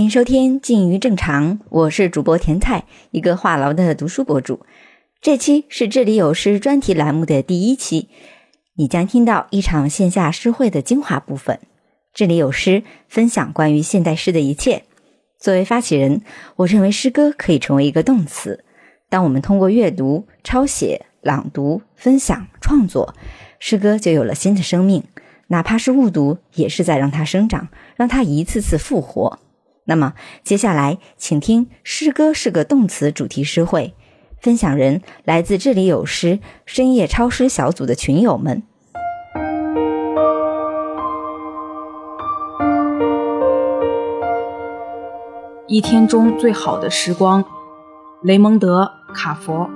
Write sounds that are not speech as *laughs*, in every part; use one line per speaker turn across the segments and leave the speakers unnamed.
欢迎收听《静于正常》，我是主播甜菜，一个话痨的读书博主。这期是这里有诗专题栏目的第一期，你将听到一场线下诗会的精华部分。这里有诗，分享关于现代诗的一切。作为发起人，我认为诗歌可以成为一个动词。当我们通过阅读、抄写、朗读、分享、创作，诗歌就有了新的生命。哪怕是误读，也是在让它生长，让它一次次复活。那么，接下来请听“诗歌是个动词”主题诗会，分享人来自这里有诗深夜抄诗小组的群友们。
一天中最好的时光，雷蒙德·卡佛。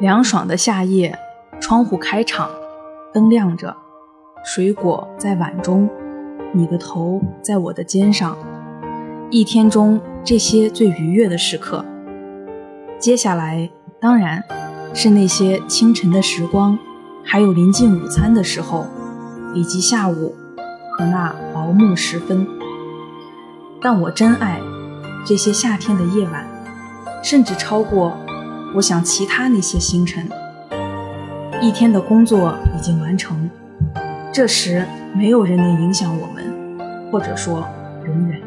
凉爽的夏夜，窗户开敞，灯亮着。水果在碗中，你的头在我的肩上，一天中这些最愉悦的时刻。接下来当然是那些清晨的时光，还有临近午餐的时候，以及下午和那薄暮时分。但我真爱这些夏天的夜晚，甚至超过我想其他那些星辰。一天的工作已经完成。这时，没有人能影响我们，或者说永远。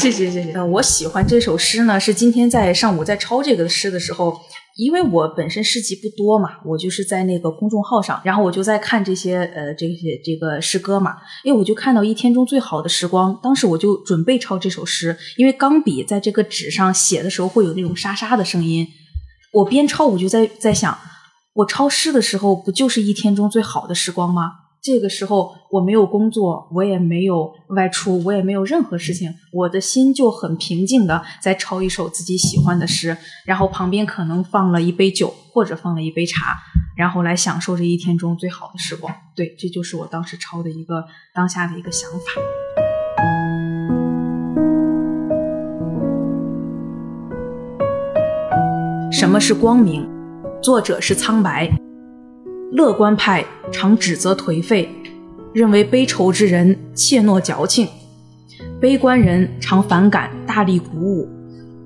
谢谢谢谢。呃，我喜欢这首诗呢，是今天在上午在抄这个诗的时候，因为我本身诗集不多嘛，我就是在那个公众号上，然后我就在看这些呃这些这个诗歌嘛，因为我就看到一天中最好的时光，当时我就准备抄这首诗，因为钢笔在这个纸上写的时候会有那种沙沙的声音，我边抄我就在在想。我抄诗的时候，不就是一天中最好的时光吗？这个时候我没有工作，我也没有外出，我也没有任何事情，我的心就很平静的在抄一首自己喜欢的诗，然后旁边可能放了一杯酒或者放了一杯茶，然后来享受这一天中最好的时光。对，这就是我当时抄的一个当下的一个想法。什么是光明？作者是苍白，乐观派常指责颓废，认为悲愁之人怯懦矫情；悲观人常反感大力鼓舞，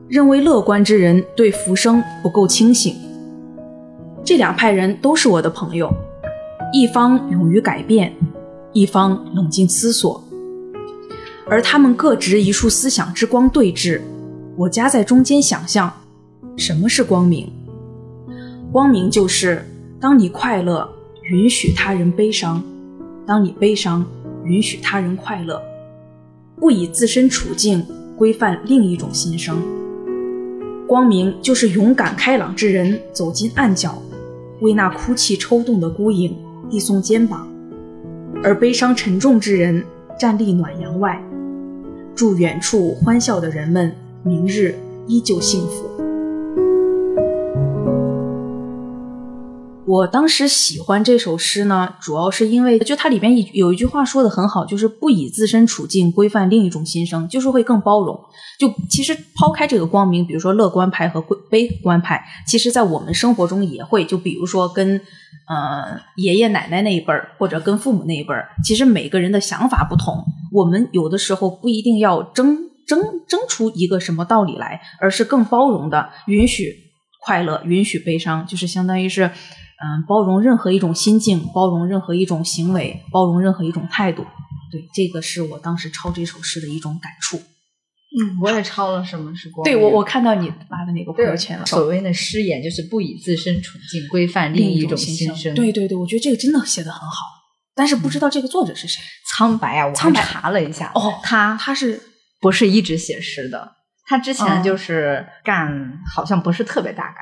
认为乐观之人对浮生不够清醒。这两派人都是我的朋友，一方勇于改变，一方冷静思索，而他们各执一束思想之光对峙，我夹在中间想象，什么是光明？光明就是，当你快乐，允许他人悲伤；当你悲伤，允许他人快乐，不以自身处境规范另一种心声。光明就是勇敢开朗之人走进暗角，为那哭泣抽动的孤影递送肩膀；而悲伤沉重之人站立暖阳外，祝远处欢笑的人们明日依旧幸福。我当时喜欢这首诗呢，主要是因为就它里边一有一句话说的很好，就是不以自身处境规范另一种心声，就是会更包容。就其实抛开这个光明，比如说乐观派和悲观派，其实在我们生活中也会，就比如说跟呃爷爷奶奶那一辈儿，或者跟父母那一辈儿，其实每个人的想法不同，我们有的时候不一定要争争争出一个什么道理来，而是更包容的允许快乐，允许悲伤，就是相当于是。嗯，包容任何一种心境，包容任何一种行为，包容任何一种态度。对，这个是我当时抄这首诗的一种感触。
嗯，我也抄了什么是光？
对我，我看到你发的那个朋友圈了。
所谓的诗眼，就是不以自身处境规范另一种心声。
对对对，我觉得这个真的写的很好，但是不知道这个作者是谁。
苍白啊，我还查了一下，
哦，
他
他是
不是一直写诗的？他之前就是干，好像不是特别大嘎。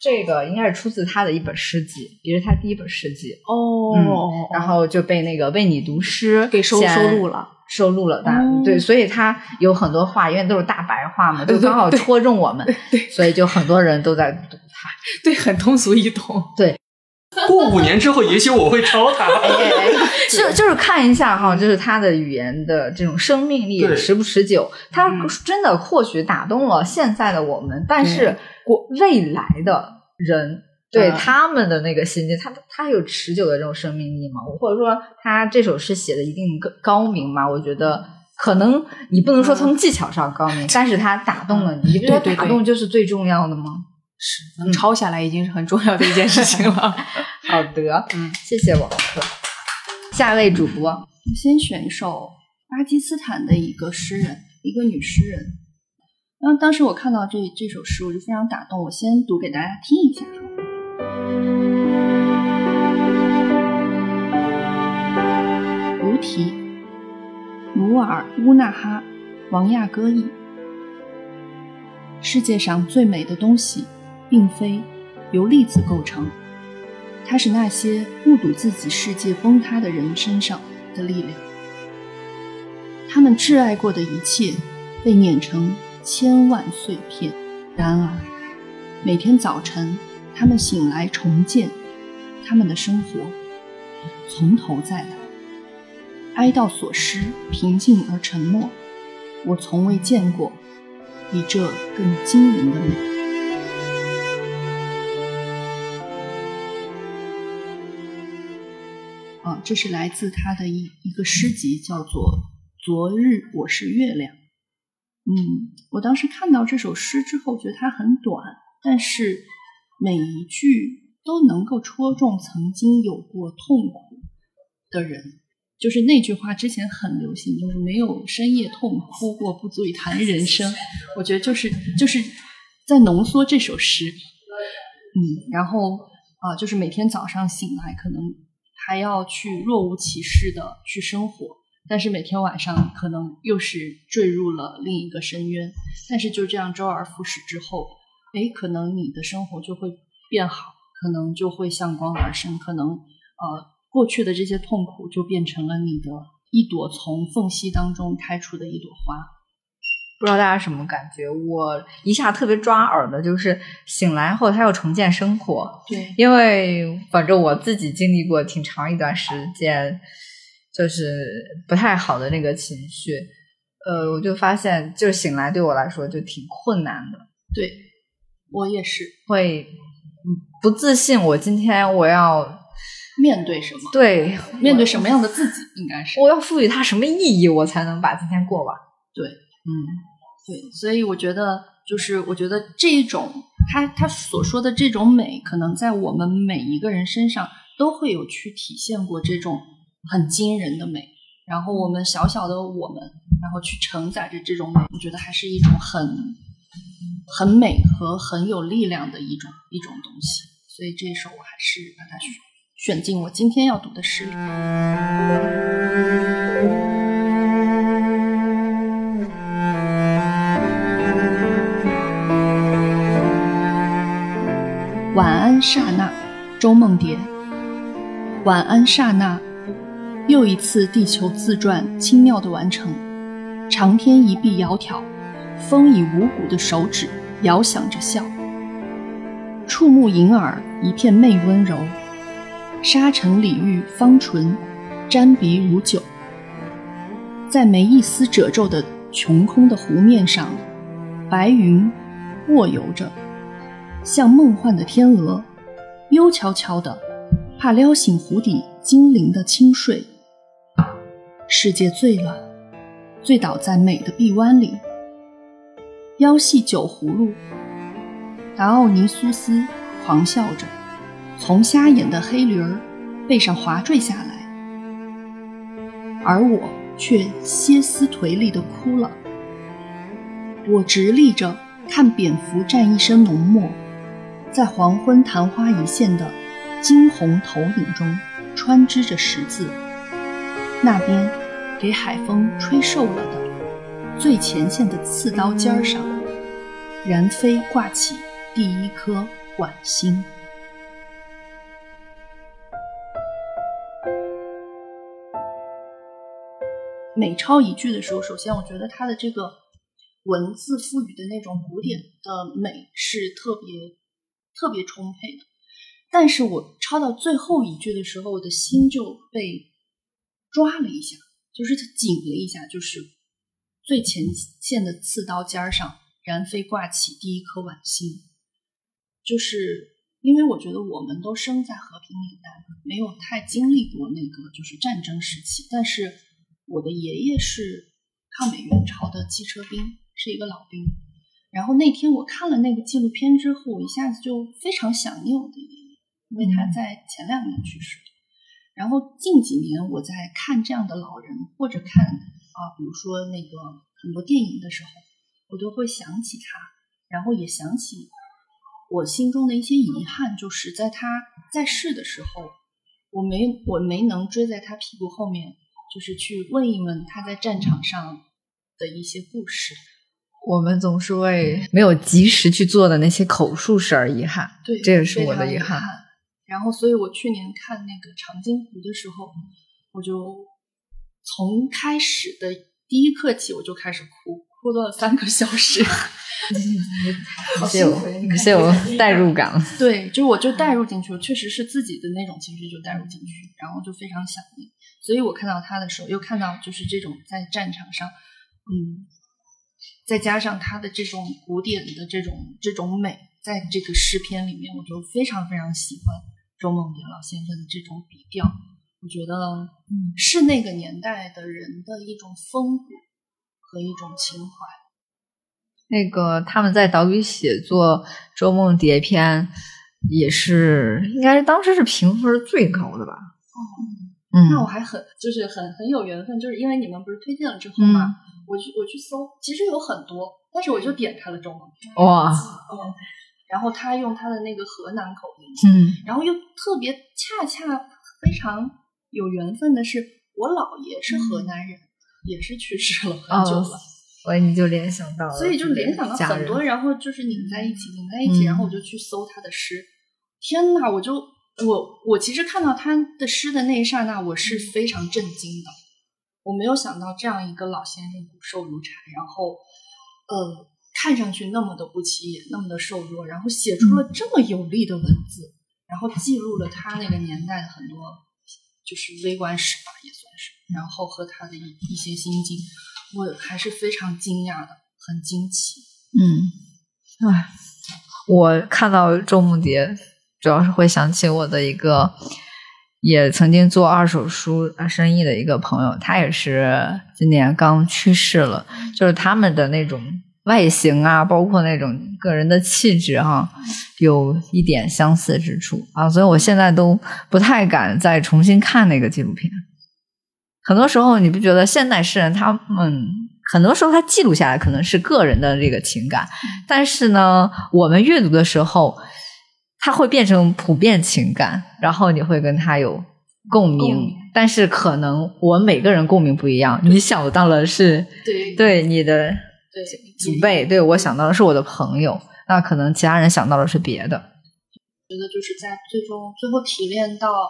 这个应该是出自他的一本诗集，也是他第一本诗集
哦。
然后就被那个为你读诗
给收收录了，
收录了。但对，所以他有很多话，因为都是大白话嘛，就刚好戳中我们，所以就很多人都在读他。
对，很通俗易懂。
对，
过五年之后，也许我会抄他。*laughs*
就就是看一下哈，就是他的语言的这种生命力持不持久。他真的或许打动了现在的我们，但是。过未来的人对
呃
他们的那个心境，他他有持久的这种生命力吗？或者说他这首诗写的一定高高明吗？我觉得可能你不能说从技巧上高明，*laughs* 但是他打动了你，你不觉得打动就是最重要的吗？
是能抄下来已经是很重要的一件事情了。*laughs*
好的，
嗯，
谢谢王克。下一位主播，
我先选一首巴基斯坦的一个诗人，一个女诗人。然后当时我看到这这首诗，我就非常打动。我先读给大家听一下。如题：努尔乌纳哈，王亚歌译。世界上最美的东西，并非由粒子构成，它是那些目睹自己世界崩塌的人身上的力量。他们挚爱过的一切，被碾成千万碎片。然而，每天早晨，他们醒来重建他们的生活，从头再来。哀悼所失，平静而沉默。我从未见过比这更惊人的美。啊，这是来自他的一一个诗集，叫做《昨日我是月亮》。嗯，我当时看到这首诗之后，觉得它很短，但是每一句都能够戳中曾经有过痛苦的人。就是那句话之前很流行，就是没有深夜痛哭过，不足以谈人生。我觉得就是就是在浓缩这首诗。嗯，然后啊、就是每天早上醒来，可能还要去若无其事的去生活，但是每天晚上可能又是坠入了另一个深渊。但是就这样周而复始之后，哎，可能你的生活就会变好，可能就会向光而生，可能呃过去的这些痛苦就变成了你的一朵从缝隙当中开出的一朵花。
不知道大家什么感觉？我一下特别抓耳的就是醒来后他要重建生活，
对，
因为反正我自己经历过挺长一段时间，就是不太好的那个情绪，呃，我就发现就是醒来对我来说就挺困难的，
对我也是
会嗯不自信。我今天我要
面对什么，
对
面对什么样的自己，应该是
我要赋予它什么意义，我才能把今天过完。
对。
嗯，
对，所以我觉得，就是我觉得这一种他他所说的这种美，可能在我们每一个人身上都会有去体现过这种很惊人的美。然后我们小小的我们，然后去承载着这种美，我觉得还是一种很很美和很有力量的一种一种东西。所以这首我还是把它选选进我今天要读的诗里。晚安，刹那，周梦蝶。晚安，刹那，又一次地球自转轻妙的完成。长天一臂窈窕，风以无骨的手指摇响着笑。触目盈耳，一片媚温柔。沙尘里玉芳唇，沾鼻如酒。在没一丝褶皱的穷空的湖面上，白云卧游着。像梦幻的天鹅，幽悄悄的，怕撩醒湖底精灵的轻睡。世界醉了，醉倒在美的臂弯里。腰系酒葫芦，达奥尼苏斯狂笑着，从瞎眼的黑驴儿背上滑坠下来，而我却歇斯颓厉地哭了。我直立着看蝙蝠蘸一身浓墨。在黄昏昙花一现的惊鸿投影中，穿织着十字。那边给海风吹瘦了的最前线的刺刀尖上，燃飞挂起第一颗晚星。每抄一句的时候，首先我觉得它的这个文字赋予的那种古典的美是特别。特别充沛的，但是我抄到最后一句的时候，我的心就被抓了一下，就是他紧了一下，就是最前线的刺刀尖上然飞挂起第一颗晚星，就是因为我觉得我们都生在和平年代，没有太经历过那个就是战争时期。但是我的爷爷是抗美援朝的汽车兵，是一个老兵。然后那天我看了那个纪录片之后，我一下子就非常想念我的爷爷，因为他在前两年去世。然后近几年我在看这样的老人，或者看啊，比如说那个很多电影的时候，我都会想起他，然后也想起我心中的一些遗憾，就是在他在世的时候，我没我没能追在他屁股后面，就是去问一问他在战场上的一些故事。
我们总是为没有及时去做的那些口述事而遗憾，
对，
这也是我的
遗
憾。
然后，所以我去年看那个《长津湖》的时候，我就从开始的第一刻起，我就开始哭，哭了三个小时。*laughs*
是有，是有代入感。
对，就我就代入进去了，确实是自己的那种情绪就代入进去，然后就非常想念。所以我看到他的时候，又看到就是这种在战场上，嗯，再加上他的这种古典的这种这种美，在这个诗篇里面，我就非常非常喜欢。周梦蝶老先生的这种笔调，我觉得，嗯，是那个年代的人的一种风骨和一种情怀。
那个他们在岛屿写作《周梦蝶篇》，也是应该是当时是评分最高的吧？
哦，嗯，那我还很就是很很有缘分，就是因为你们不是推荐了之后嘛，我去我去搜，其实有很多，但是我就点开了周梦蝶。
哇。
然后他用他的那个河南口音，
嗯，
然后又特别恰恰非常有缘分的是，我姥爷是河南人，也是去世了很久了，
所以你就联想到了，
所以就联想到很多，然后就是拧在一起，拧在一起，然后我就去搜他的诗，天呐，我就我我其实看到他的诗的那一刹那，我是非常震惊的，我没有想到这样一个老先生骨瘦如柴，然后呃。看上去那么的不起眼，那么的瘦弱，然后写出了这么有力的文字，然后记录了他那个年代的很多就是微观史吧，也算是，然后和他的一一些心境，我还是非常惊讶的，很惊奇。
嗯，哎，我看到周梦蝶，主要是会想起我的一个也曾经做二手书生意的一个朋友，他也是今年刚去世了，就是他们的那种。外形啊，包括那种个人的气质哈，有一点相似之处啊，所以我现在都不太敢再重新看那个纪录片。很多时候，你不觉得现代诗人他们很多时候他记录下来可能是个人的这个情感，但是呢，我们阅读的时候，它会变成普遍情感，然后你会跟他有共鸣。但是可能我们每个人共鸣不一样，你想到了是
对
对你的。祖辈对我想到的是我的朋友，那可能其他人想到的是别的。
觉得就是在最终最后提炼到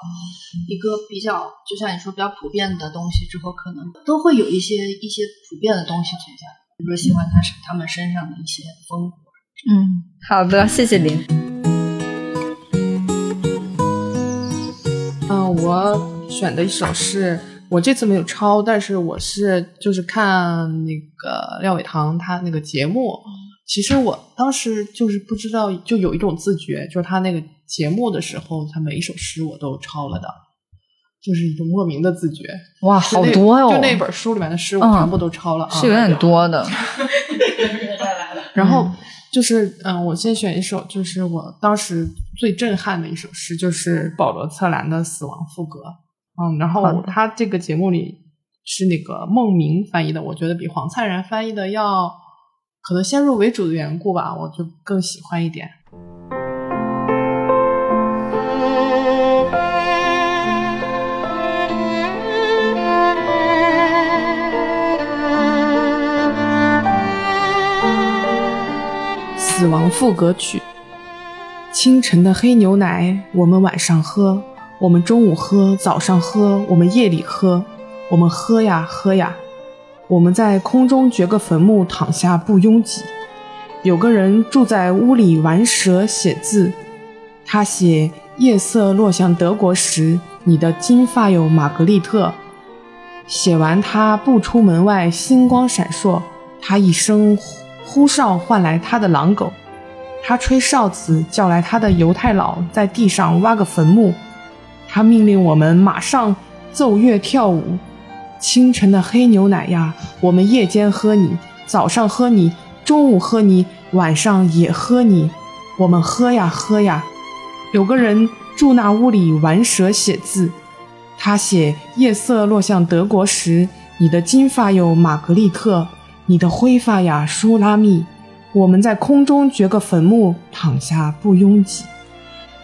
一个比较，就像你说比较普遍的东西之后，可能都会有一些一些普遍的东西存在。比如说喜欢他身他们身上的一些风格。
嗯，好的，谢谢您。
嗯，我选的一首是。我这次没有抄，但是我是就是看那个廖伟棠他那个节目，其实我当时就是不知道，就有一种自觉，就是他那个节目的时候，他每一首诗我都抄了的，就是一种莫名的自觉。
哇，好多哟！
就那本书里面的诗，我全部都抄了，
是有点多的。*laughs*
然后就是嗯，我先选一首，就是我当时最震撼的一首诗，就是保罗·策兰的《死亡赋格》。嗯，然后他这个节目里是那个孟明翻译的，我觉得比黄灿然翻译的要可能先入为主的缘故吧，我就更喜欢一点。死亡赋格曲，清晨的黑牛奶，我们晚上喝。我们中午喝，早上喝，我们夜里喝，我们喝呀喝呀。我们在空中掘个坟墓，躺下不拥挤。有个人住在屋里玩蛇写字，他写夜色落向德国时，你的金发有玛格丽特。写完他不出门外，星光闪烁，他一声呼哨唤来他的狼狗。他吹哨子叫来他的犹太佬，在地上挖个坟墓。他命令我们马上奏乐跳舞。清晨的黑牛奶呀，我们夜间喝你，早上喝你，中午喝你，晚上也喝你。我们喝呀喝呀。有个人住那屋里玩蛇写字，他写夜色落向德国时，你的金发有玛格丽特，你的灰发呀舒拉密。我们在空中掘个坟墓，躺下不拥挤。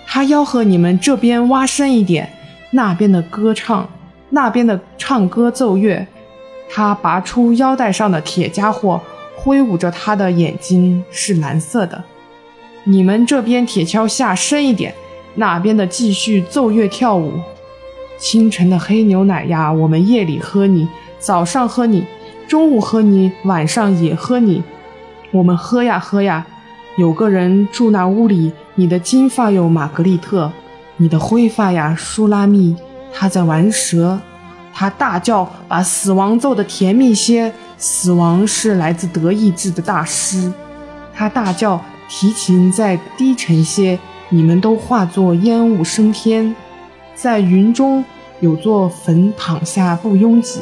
他吆喝你们这边挖深一点，那边的歌唱。那边的唱歌奏乐，他拔出腰带上的铁家伙，挥舞着他的眼睛是蓝色的。你们这边铁锹下深一点，那边的继续奏乐跳舞。清晨的黑牛奶呀，我们夜里喝你，早上喝你，中午喝你，晚上也喝你。我们喝呀喝呀。有个人住那屋里，你的金发有玛格丽特，你的灰发呀舒拉密。他在玩蛇，他大叫，把死亡奏得甜蜜些。死亡是来自德意志的大师。他大叫，提琴再低沉些。你们都化作烟雾升天，在云中有座坟，躺下不拥挤。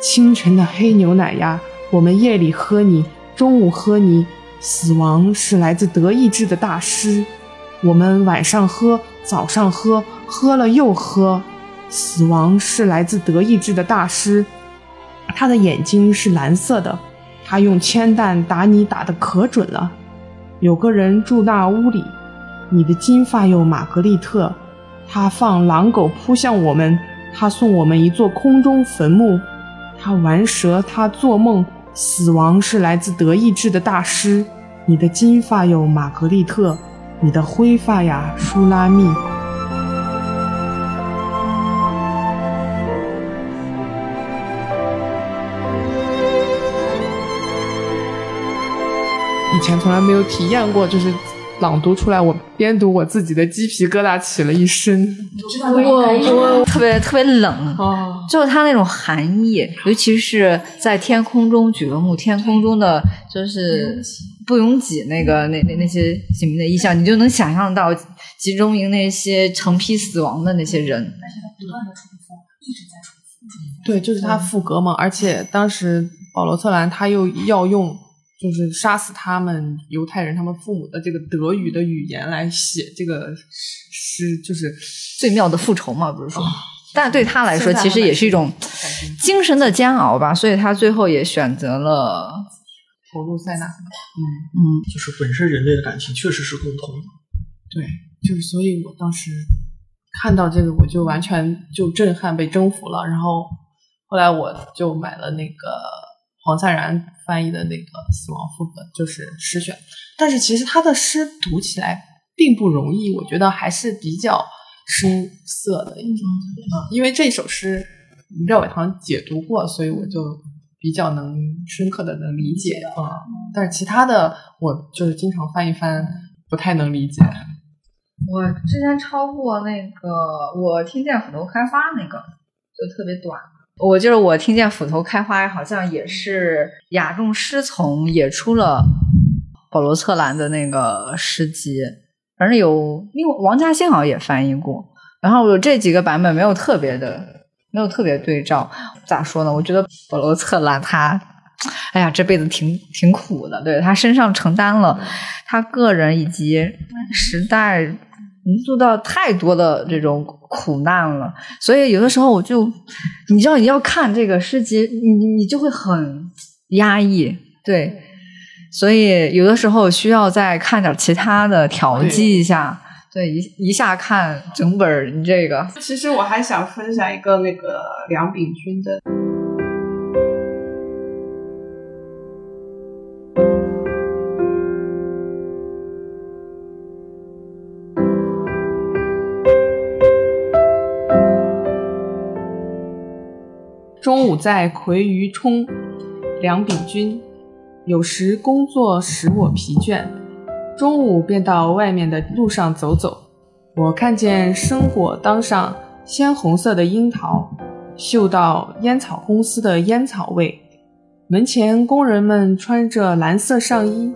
清晨的黑牛奶呀，我们夜里喝你，中午喝你。死亡是来自德意志的大师。我们晚上喝，早上喝，喝了又喝。死亡是来自德意志的大师，他的眼睛是蓝色的，他用铅弹打你打得可准了。有个人住那屋里，你的金发有玛格丽特，他放狼狗扑向我们，他送我们一座空中坟墓，他玩蛇，他做梦。死亡是来自德意志的大师，你的金发有玛格丽特，你的灰发呀舒拉密。以前从来没有体验过，就是朗读出来，我边读我自己的鸡皮疙瘩起了一身。
我我特别特别冷，就是它那种寒意，尤其是在天空中举个目，天空中的就是不拥挤那个那那那些景明的意象，你就能想象到集中营那些成批死亡的那些人。不断的重复，
一直在重复。对，就是他赋格嘛，而且当时保罗·策兰他又要用。就是杀死他们犹太人他们父母的这个德语的语言来写这个诗，就是
最妙的复仇嘛，不是说？但对他来说，其实也是一种精神的煎熬吧。所以他最后也选择了
投入塞纳。
嗯嗯，就是本身人类的感情确实是共通的。
对，就是所以我当时看到这个，我就完全就震撼被征服了。然后后来我就买了那个。黄灿然翻译的那个《死亡副本》就是诗选，但是其实他的诗读起来并不容易，我觉得还是比较生涩的一种。嗯，因为这首诗廖伟棠解读过，所以我就比较能深刻的能理解啊。但是其他的我就是经常翻一翻，不太能理解。
我之前抄过那个，我听见很多开花那个，就特别短。我就是我听见斧头开花，好像也是雅众诗丛也出了保罗策兰的那个诗集，反正有另外王家欣好像也翻译过。然后有这几个版本没有特别的，没有特别对照。咋说呢？我觉得保罗策兰他，哎呀，这辈子挺挺苦的，对他身上承担了他个人以及时代。你做到太多的这种苦难了，所以有的时候我就，你知道你要看这个诗集，你你就会很压抑，对，所以有的时候需要再看点其他的调剂一下，对，一一下看整本你这个。
其实我还想分享一个那个梁秉钧的。中午在葵鱼冲，梁秉钧。有时工作使我疲倦，中午便到外面的路上走走。我看见生果当上鲜红色的樱桃，嗅到烟草公司的烟草味。门前工人们穿着蓝色上衣，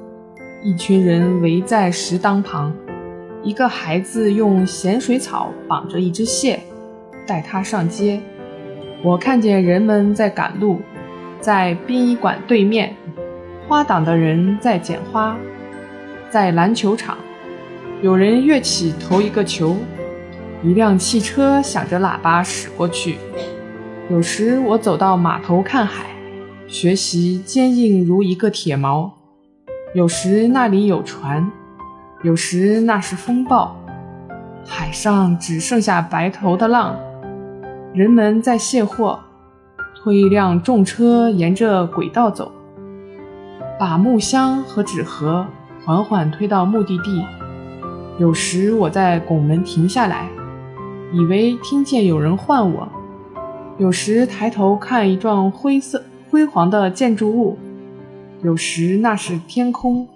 一群人围在石当旁，一个孩子用咸水草绑着一只蟹，带它上街。我看见人们在赶路，在殡仪馆对面，花档的人在捡花，在篮球场，有人跃起投一个球，一辆汽车响着喇叭驶过去。有时我走到码头看海，学习坚硬如一个铁锚。有时那里有船，有时那是风暴，海上只剩下白头的浪。人们在卸货，推一辆重车沿着轨道走，把木箱和纸盒缓缓推到目的地。有时我在拱门停下来，以为听见有人唤我；有时抬头看一幢灰色辉煌的建筑物，有时那是天空；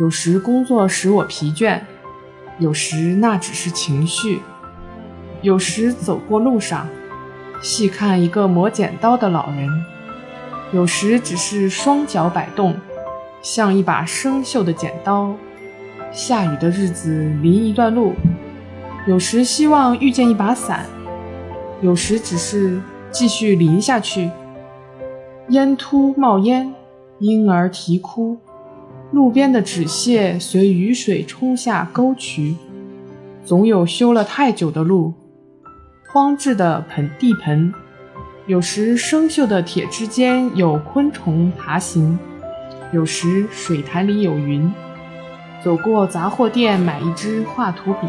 有时工作使我疲倦，有时那只是情绪。有时走过路上，细看一个磨剪刀的老人；有时只是双脚摆动，像一把生锈的剪刀。下雨的日子淋一段路，有时希望遇见一把伞，有时只是继续淋下去。烟突冒烟，婴儿啼哭，路边的纸屑随雨水冲下沟渠，总有修了太久的路。荒置的盆地盆，有时生锈的铁枝间有昆虫爬行，有时水潭里有云。走过杂货店买一支画图笔，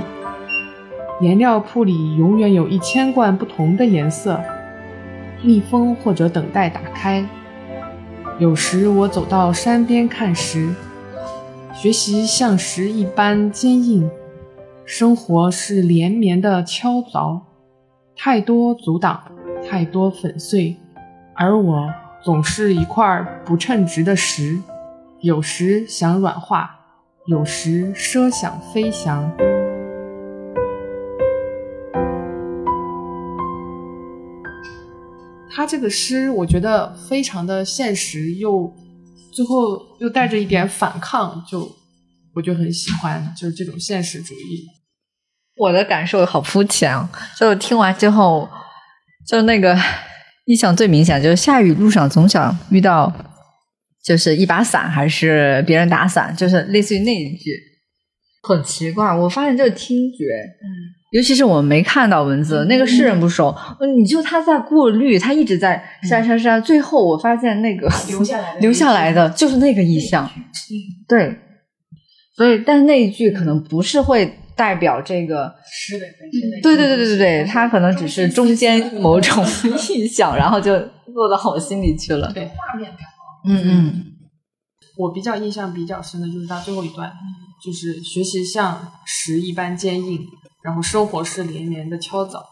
颜料铺里永远有一千罐不同的颜色，密封或者等待打开。有时我走到山边看石，学习像石一般坚硬，生活是连绵的敲凿。太多阻挡，太多粉碎，而我总是一块不称职的石，有时想软化，有时奢想飞翔。他这个诗，我觉得非常的现实，又最后又带着一点反抗，就我就很喜欢，就是这种现实主义。
我的感受好肤浅哦，就听完之后，就那个印象最明显，就是下雨路上总想遇到，就是一把伞还是别人打伞，就是类似于那一句，很奇怪。我发现这个听觉，嗯，尤其是我没看到文字，那个诗人不熟，你就他在过滤，他一直在删删删，最后我发现那个
留下来的 *laughs*
留下来的就是那个意象，
嗯，
对，所以但是那一句可能不是会。代表这个
诗的本身的，
对对对对对对，它可能只是中间某种印象，然后就落到我心里去了。
对，画面感。
嗯嗯，
我比较印象比较深的就是他最后一段，就是学习像石一般坚硬，然后生活是连绵的敲凿，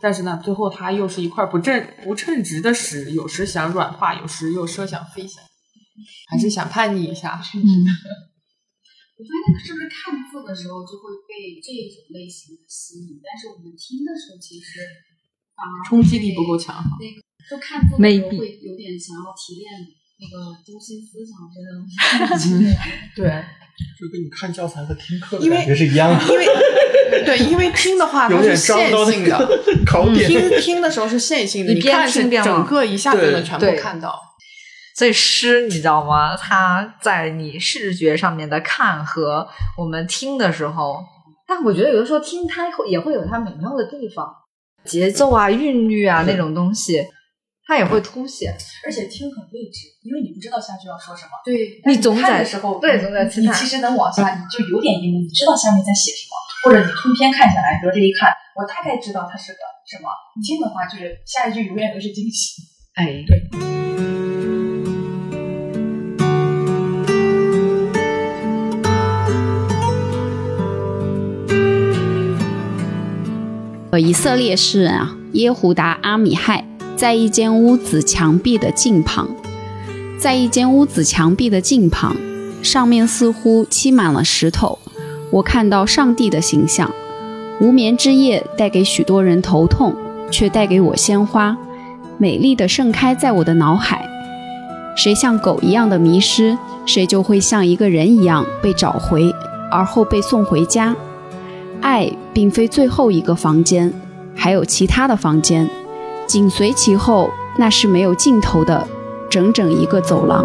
但是呢，最后它又是一块不正不称职的石，有时想软化，有时又奢想飞翔，还是想叛逆一下。
嗯。
我发现是不是看字的时候就会被这种类型的吸引，但是我们听的时候其实反而
冲击力不够强。
那个就看字的时候会有点想要提炼那个中心思想这种。*laughs* *laughs*
对，
就跟你看教材和听课的感觉是一样的。
因为 *laughs* 对，因为听的话它是线性的，听听的时候是线性的，
你
看是整个一下就能全部看到。
所以诗，你知道吗？它在你视觉上面的看和我们听的时候，但我觉得有的时候听它也会有它美妙的地方，节奏啊、韵律啊那种东西，它也会凸显。
而且听很未知，因为你不知道下句要说什么。
对，
你总
在的时候，
对，总在
你其实能往下，你就有点因为你知道下面在写什么，或者你通篇看下来，比如这一看，我大概知道它是个什么。你听的话，就是下一句永远都是惊喜。
哎，
对。
以色列诗人啊，耶胡达阿米亥在一间屋子墙壁的近旁，在一间屋子墙壁的近旁，上面似乎漆满了石头。我看到上帝的形象。无眠之夜带给许多人头痛，却带给我鲜花，美丽的盛开在我的脑海。谁像狗一样的迷失，谁就会像一个人一样被找回，而后被送回家。爱并非最后一个房间，还有其他的房间，紧随其后，那是没有尽头的整整一个走廊。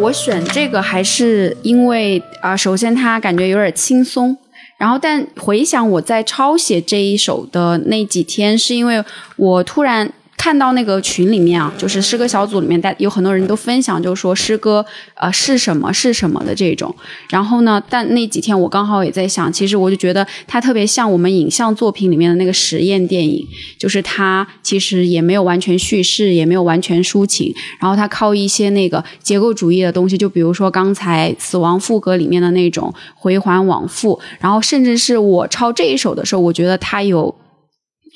我选这个还是因为啊、首先它感觉有点轻松，然后但回想我在抄写这一首的那几天，是因为我突然。看到那个群里面啊，就是诗歌小组里面，大有很多人都分享，就是说诗歌呃是什么是什么的这种。然后呢，但那几天我刚好也在想，其实我就觉得它特别像我们影像作品里面的那个实验电影，就是它其实也没有完全叙事，也没有完全抒情，然后它靠一些那个结构主义的东西，就比如说刚才《死亡赋格》里面的那种回环往复，然后甚至是我抄这一首的时候，我觉得它有。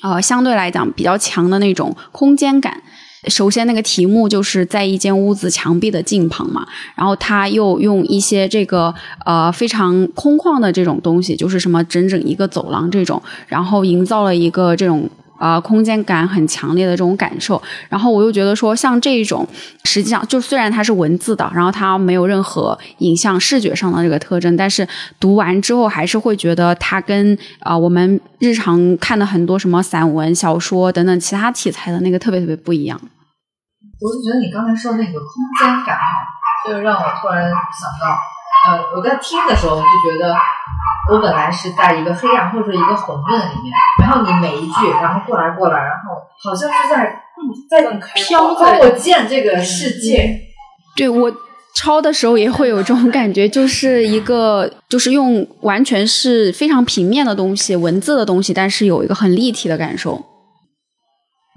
呃，相对来讲比较强的那种空间感。首先，那个题目就是在一间屋子墙壁的近旁嘛，然后他又用一些这个呃非常空旷的这种东西，就是什么整整一个走廊这种，然后营造了一个这种。啊、空间感很强烈的这种感受，然后我又觉得说，像这种，实际上就虽然它是文字的，然后它没有任何影像视觉上的这个特征，但是读完之后还是会觉得它跟啊、我们日常看的很多什么散文、小说等等其他题材的那个特别特别不一样。
我就觉得你刚才说那个空间感哈，就让我突然想到，呃，我在听的时候就觉得，我本来是在一个黑暗或者一个混沌里面，然后你每一句，然后过来过来，然后好像是在在飘在我见这个世界。
对我抄的时候也会有这种感觉，就是一个就是用完全是非常平面的东西，文字的东西，但是有一个很立体的感受。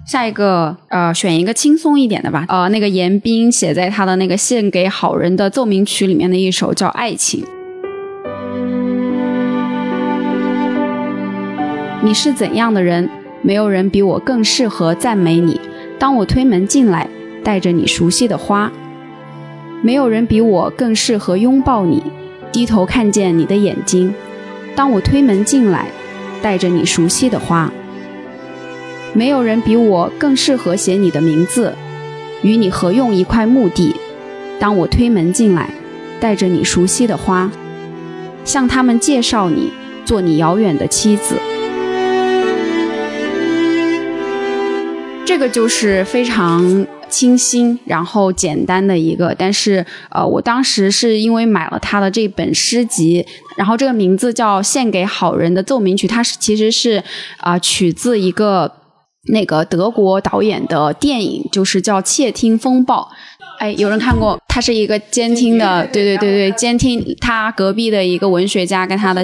下一个，呃，选一个轻松一点的吧。呃，那个严彬写在他的那个《献给好人的奏鸣曲》里面的一首叫《爱情》。你是怎样的人？没有人比我更适合赞美你。当我推门进来，带着你熟悉的花。没有人比我更适合拥抱你，低头看见你的眼睛。当我推门进来，带着你熟悉的花。没有人比我更适合写你的名字，与你合用一块墓地。当我推门进来，带着你熟悉的花，向他们介绍你，做你遥远的妻子。这个就是非常清新，然后简单的一个，但是呃，我当时是因为买了他的这本诗集，然后这个名字叫《献给好人的奏鸣曲》，它是其实是啊、取自一个那个德国导演的电影，就是叫《窃听风暴》。哎，有人看过？他是一个监听的，对对对对，监听他隔壁的一个文学家跟他的，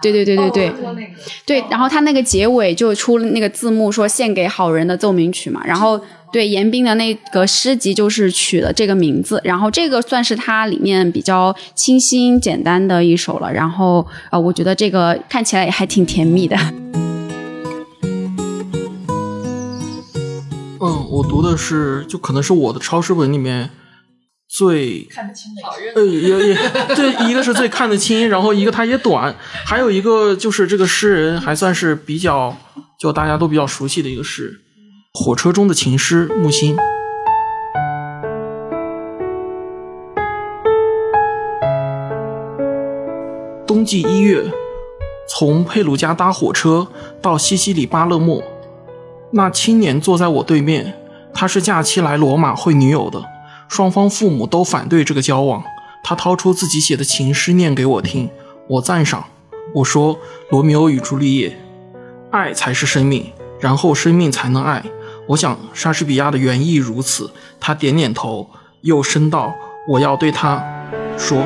对对对对对，对，然后他那个结尾就出了那个字幕，说献给好人的奏鸣曲嘛。然后对严彬的那个诗集就是取了这个名字，然后这个算是他里面比较清新简单的一首了。然后呃，我觉得这个看起来也还挺甜蜜的。
嗯，我读的是，就可能是我的抄诗本里面最
看得清的
呃，也也对，一个是最看得清，然后一个它也短，还有一个就是这个诗人还算是比较就大家都比较熟悉的一个诗，《火车中的情诗》木心。冬季一月，从佩鲁加搭火车到西西里巴勒莫，那青年坐在我对面，他是假期来罗马会女友的。双方父母都反对这个交往。他掏出自己写的情诗念给我听，我赞赏。我说：“罗密欧与朱丽叶，爱才是生命，然后生命才能爱。”我想莎士比亚的原意如此。他点点头，又声道：“我要对他说。”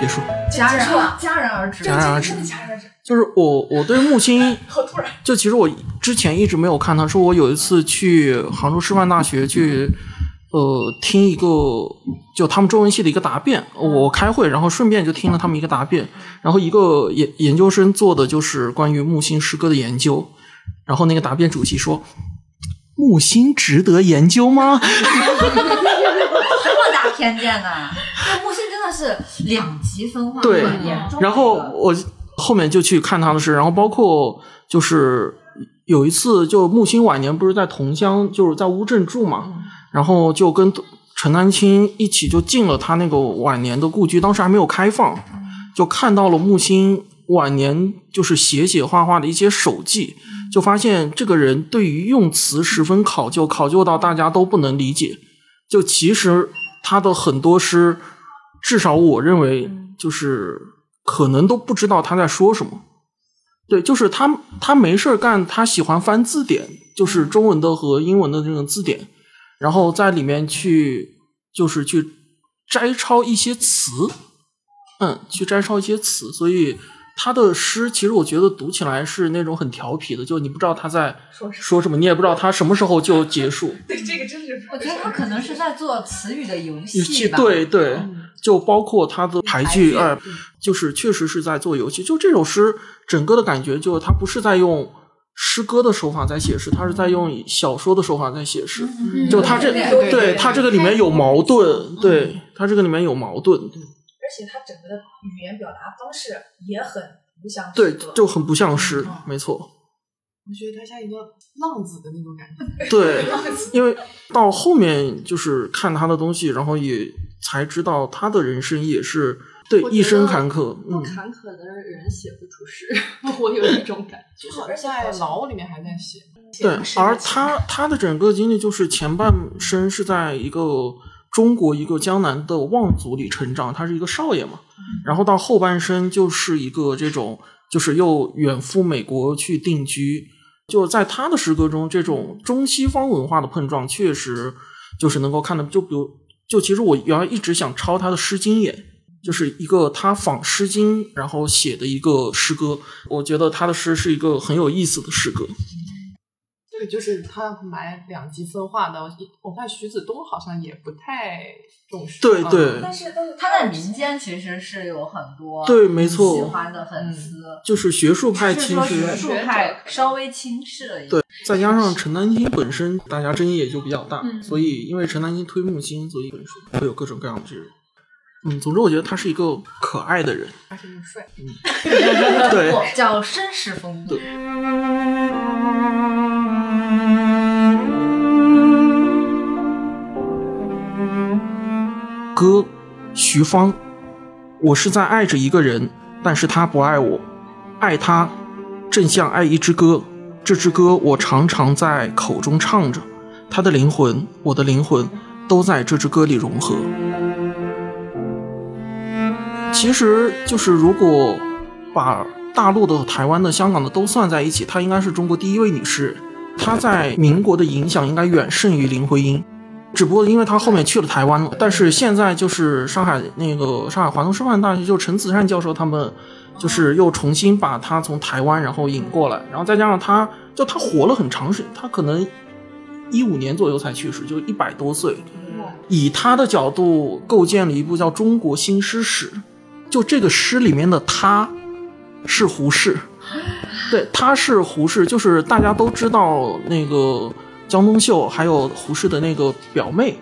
结束。
戛然戛然而止，
戛然而止
戛然而止。
就是我，我对木心，
好突然，
就其实我之前一直没有看他，说我有一次去杭州师范大学去，呃，听一个就他们中文系的一个答辩，我开会，然后顺便就听了他们一个答辩，然后一个研研究生做的就是关于木心诗歌的研究，然后那个答辩主席说，木心值得研究吗？*laughs* *laughs*
这么大偏见呢？是两极分化，
对
很严重。
然后我后面就去看他的诗，然后包括就是有一次，就木心晚年不是在桐乡，就是在乌镇住嘛，然后就跟陈丹青一起就进了他那个晚年的故居，当时还没有开放，就看到了木心晚年就是写写画画的一些手迹，就发现这个人对于用词十分考究，考究到大家都不能理解。就其实他的很多诗，至少我认为就是可能都不知道他在说什么。对，就是他他没事儿干，他喜欢翻字典，就是中文的和英文的这种字典，然后在里面去就是去摘抄一些词，嗯，去摘抄一些词，所以他的诗其实我觉得读起来是那种很调皮的，就你不知道他在
说什么
你也不知道他什么时候就结束。*laughs*
对这个真是，
我觉得他可能是在做词语的游
游
戏
戏
吧。
对对，就包括他的排
排
句，
句
哎，就是确实是在做游戏。就这首诗整个的感觉，就他不是在用诗歌的手法在写诗，他是在用小说的手法在写诗。就他这
对对
对他这个里面有矛盾，对他这个里面有矛盾，
而且他整个的语言表达方式也很不像诗
对，就很不像诗，没错。
我觉得他像一个浪子的那种感觉。*laughs*
对，因为到后面就是看他的东西，然后也才知道他的人生也是对一生坎坷，
坎坷的人写不出诗，*laughs* 我有一种感觉。
就是而且在牢里面还在写，
对，而他他的整个经历就是前半生是在一个中国一个江南的望族里成长，他是一个少爷嘛，然后到后半生就是一个这种就是又远赴美国去定居，就在他的诗歌中，这种中西方文化的碰撞确实就是能够看到，就比如就其实我原来一直想抄他的《诗经》也。就是一个他仿《诗经》然后写的一个诗歌，我觉得他的诗是一个很有意思的诗歌。
对，就是他买两极分化的。我看徐子东好像也不太重视。嗯
对对
但是但是
他在民间其实是有很多
对没错
喜欢的粉丝，
就是学术派其实
学术派稍微轻视了一点。
对，再加上陈丹青本身大家争议也就比较大，
嗯
所以因为陈丹青推木心，所以会有各种各样的这种。嗯，总之我觉得他是一个可爱的人，
而且又帅。
嗯 *laughs*
对叫绅士风度。*laughs*
歌，徐芳，我是在爱着一个人，但是他不爱我，爱他，正像爱一支歌，这支歌我常常在口中唱着，他的灵魂，我的灵魂，都在这支歌里融合。其实就是如果把大陆的、台湾的、香港的都算在一起，她应该是中国第一位女诗人。她在民国的影响应该远胜于林徽因。只不过因为他后面去了台湾了，但是现在就是上海那个上海华东师范大学，就陈子善教授他们，就是又重新把他从台湾然后引过来，然后再加上他就他活了很长时间，他可能一五年左右才去世，就一百多岁，以他的角度构建了一部叫《中国新诗史》，就这个诗里面的他是胡适，对，他是胡适，就是大家都知道那个。江冬秀还有胡适的那个表妹，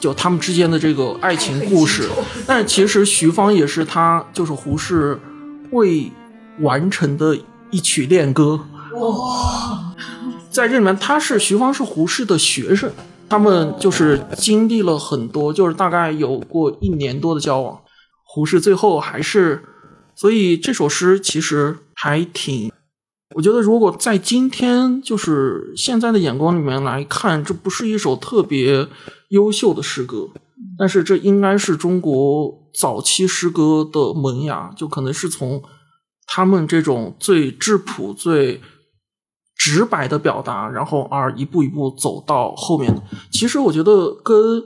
就他们之间的这个爱情故事。但其实徐芳也是他就是胡适未完成的一曲恋歌。哇，在这里面他是徐芳是胡适的学生，他们就是经历了很多，就是大概有过一年多的交往。胡适最后还是，所以这首诗其实还挺。我觉得，如果在今天就是现在的眼光里面来看，这不是一首特别优秀的诗歌，但是这应该是中国早期诗歌的萌芽，就可能是从他们这种最质朴、最直白的表达，然后而一步一步走到后面的。其实我觉得跟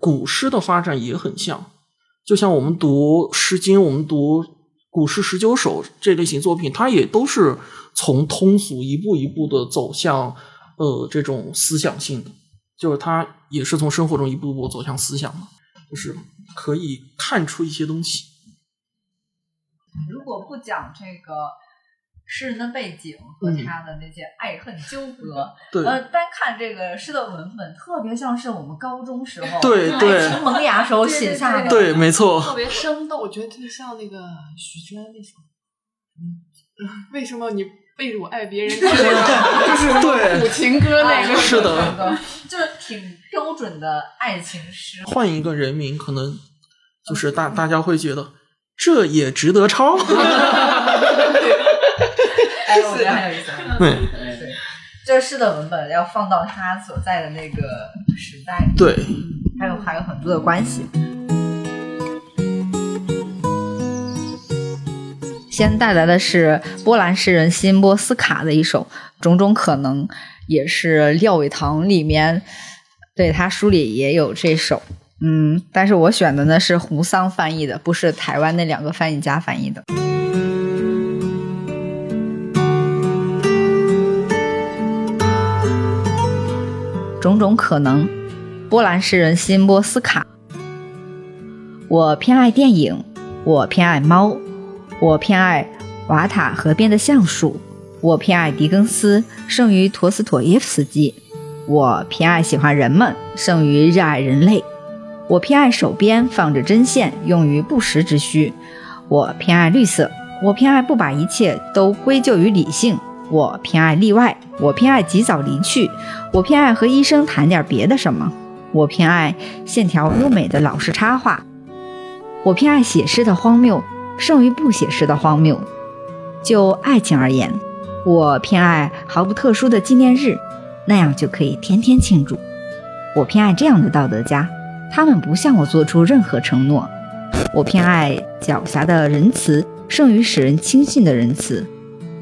古诗的发展也很像，就像我们读《诗经》，我们读。古诗十九首这类型作品，它也都是从通俗一步一步的走向呃这种思想性的，就是它也是从生活中一步步走向思想的，就是可以看出一些东西。
如果不讲这个诗人的背景和他的那些爱恨纠葛，*laughs*
嗯对，
呃，单看这个诗的文本，特别像是我们高中时候
对对
爱情萌芽时候写下的，
对，没错，
特别生动。
我觉得特像那个徐娟那首，嗯，为什么你背着我爱别人 *laughs* *laughs* 就是就是
对
古情歌那个。
是的，
就是挺标准的爱情诗。
换一个人名，可能就是大大家会觉得这也值得抄。
哎，我觉得很有意思。
对
对，这是的文本要放到他所在的那个时代，
对，
还有还有很多的关系。先带来的是波兰诗人辛波斯卡的一首《种种可能》，也是廖伟棠里面对他书里也有这首。嗯，但是我选的呢是胡桑翻译的，不是台湾那两个翻译家翻译的。种种可能，波兰诗人辛波斯卡。我偏爱电影，我偏爱猫，我偏爱瓦塔河边的橡树，我偏爱狄更斯胜于陀思妥耶夫斯基，我偏爱喜欢人们胜于热爱人类，我偏爱手边放着针线用于不时之需，我偏爱绿色，我偏爱不把一切都归咎于理性。我偏爱例外，我偏爱及早离去，我偏爱和医生谈点别的什么，我偏爱线条优美的老式插画，我偏爱写诗的荒谬胜于不写诗的荒谬。就爱情而言，我偏爱毫不特殊的纪念日，那样就可以天天庆祝。我偏爱这样的道德家，他们不向我做出任何承诺。我偏爱狡黠的仁慈胜于使人轻信的仁慈。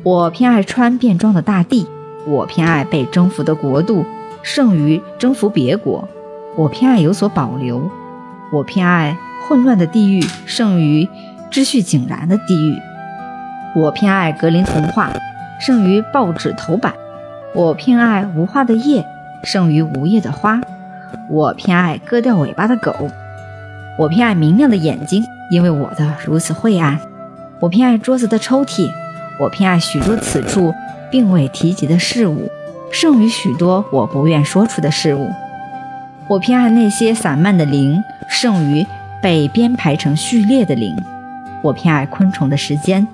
我偏爱穿便装的大地，我偏爱被征服的国度胜于征服别国，我偏爱有所保留，我偏爱混乱的地狱胜于秩序井然的地狱，我偏爱格林童话胜于报纸头版，我偏爱无花的叶胜于无叶的花，我偏爱割掉尾巴的狗，我偏爱明亮的眼睛，因为我的如此晦暗，我偏爱桌子的抽屉。我偏爱许多此处并未提及的事物，胜于许多我不愿说出的事物。我偏爱那些散漫的铃，胜于被编排成序列的铃。我偏爱昆虫的时间，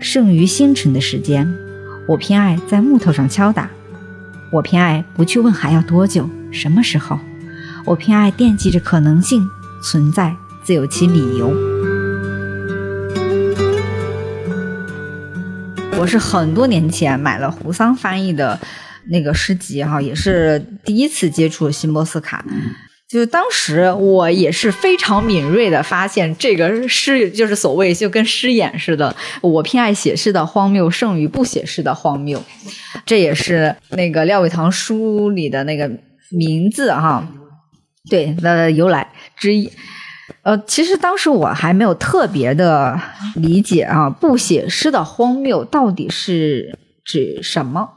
胜于星辰的时间。我偏爱在木头上敲打。我偏爱不去问还要多久，什么时候。我偏爱惦记着可能性存在，自有其理由。我是很多年前买了胡桑翻译的那个诗集哈，也是第一次接触新波斯卡。就是当时我也是非常敏锐的发现，这个诗就是所谓就跟诗眼似的。我偏爱写诗的荒谬胜于不写诗的荒谬，这也是那个廖伟棠书里的那个名字哈，对的由来之一。呃，其实当时我还没有特别的理解啊，不写诗的荒谬到底是指什么？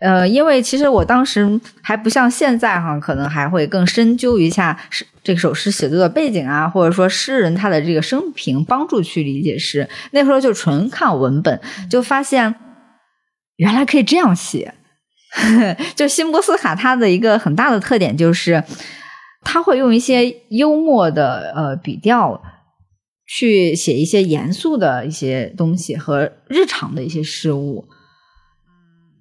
呃，因为其实我当时还不像现在哈，可能还会更深究一下诗这首诗写作的背景啊，或者说诗人他的这个生平，帮助去理解诗。那时候就纯看文本，就发现原来可以这样写。*laughs* 就辛波斯卡他的一个很大的特点就是。他会用一些幽默的呃笔调去写一些严肃的一些东西和日常的一些事物，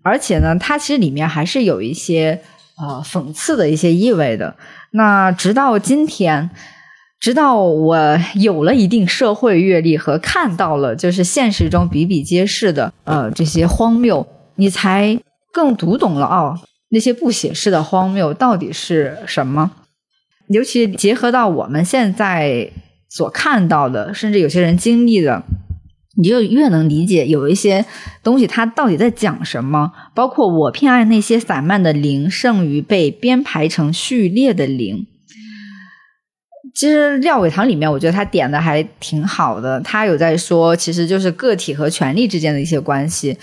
而且呢，它其实里面还是有一些呃讽刺的一些意味的。那直到今天，直到我有了一定社会阅历和看到了就是现实中比比皆是的呃这些荒谬，你才更读懂了哦，那些不写诗的荒谬到底是什么。尤其结合到我们现在所看到的，甚至有些人经历的，你就越能理解有一些东西它到底在讲什么。包括我偏爱那些散漫的零，胜于被编排成序列的零。其实廖伟棠里面，我觉得他点的还挺好的，他有在说，其实就是个体和权力之间的一些关系。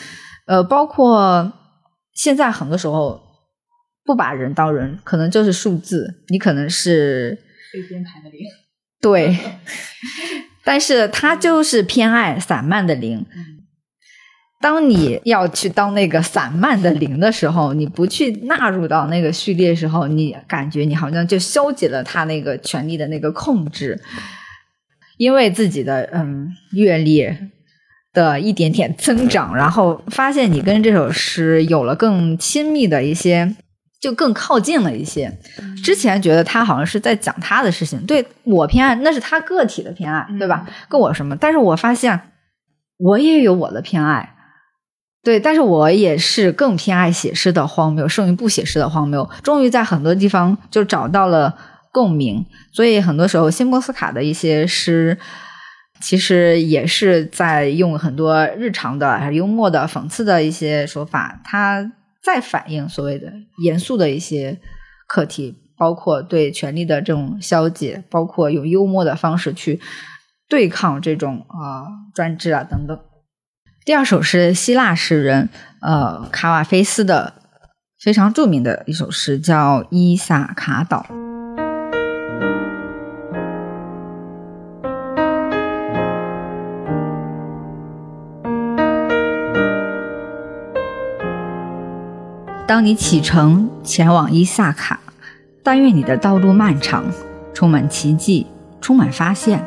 呃，包括现在很多时候。不把人当人，可能就是数字。你可能是
被编排的零，
对。*laughs* 但是他就是偏爱散漫的零。当你要去当那个散漫的零的时候，你不去纳入到那个序列时候，你感觉你好像就消解了他那个权力的那个控制。因为自己的嗯阅历，的一点点增长，然后发现你跟这首诗有了更亲密的一些，就更靠近了一些。之前觉得他好像是在讲他的事情，对我偏爱那是他个体的偏爱，对吧？跟我什么？但是我发现我也有我的偏爱。对，但是我也是更偏爱写诗的荒谬，胜于不写诗的荒谬。终于在很多地方就找到了共鸣，所以很多时候辛波斯卡的一些诗，其实也是在用很多日常的、幽默的、讽刺的一些手法，他再反映所谓的严肃的一些课题，包括对权力的这种消解，包括用幽默的方式去对抗这种啊专制啊等等。第二首是希腊诗人呃卡瓦菲斯的非常著名的一首诗，叫《伊萨卡岛》。当你启程前往伊萨卡，但愿你的道路漫长，充满奇迹，充满发现。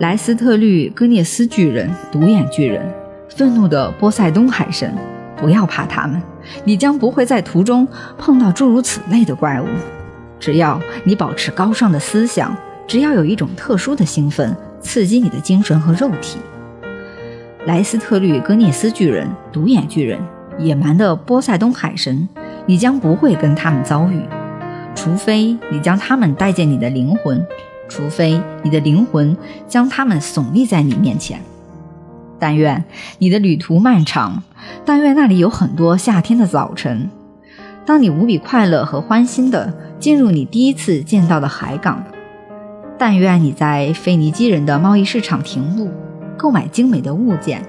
莱斯特律戈涅斯巨人、独眼巨人、愤怒的波塞冬海神，不要怕他们，你将不会在途中碰到诸如此类的怪物。只要你保持高尚的思想，只要有一种特殊的兴奋刺激你的精神和肉体。莱斯特律戈涅斯巨人、独眼巨人、野蛮的波塞冬海神，你将不会跟他们遭遇，除非你将他们带进你的灵魂。除非你的灵魂将他们耸立在你面前，但愿你的旅途漫长，但愿那里有很多夏天的早晨，当你无比快乐和欢欣地进入你第一次见到的海港，但愿你在腓尼基人的贸易市场停步，购买精美的物件，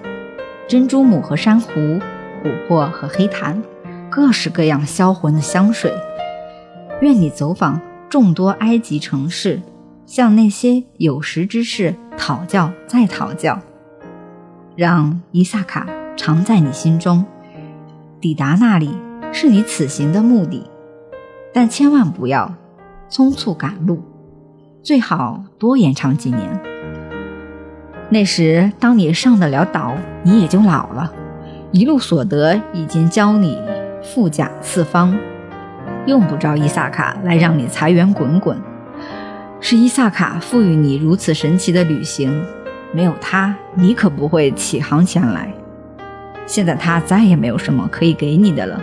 珍珠母和珊瑚，琥珀和黑檀，各式各样销魂的香水。愿你走访众多埃及城市。向那些有识之士讨教，再讨教，让伊萨卡常在你心中。抵达那里是你此行的目的，但千万不要匆促赶路，最好多延长几年。那时，当你上得了岛，你也就老了，一路所得已经教你富甲四方，用不着伊萨卡来让你财源滚滚。是伊萨卡赋予你如此神奇的旅行，没有他，你可不会起航前来。现在他再也没有什么可以给你的了。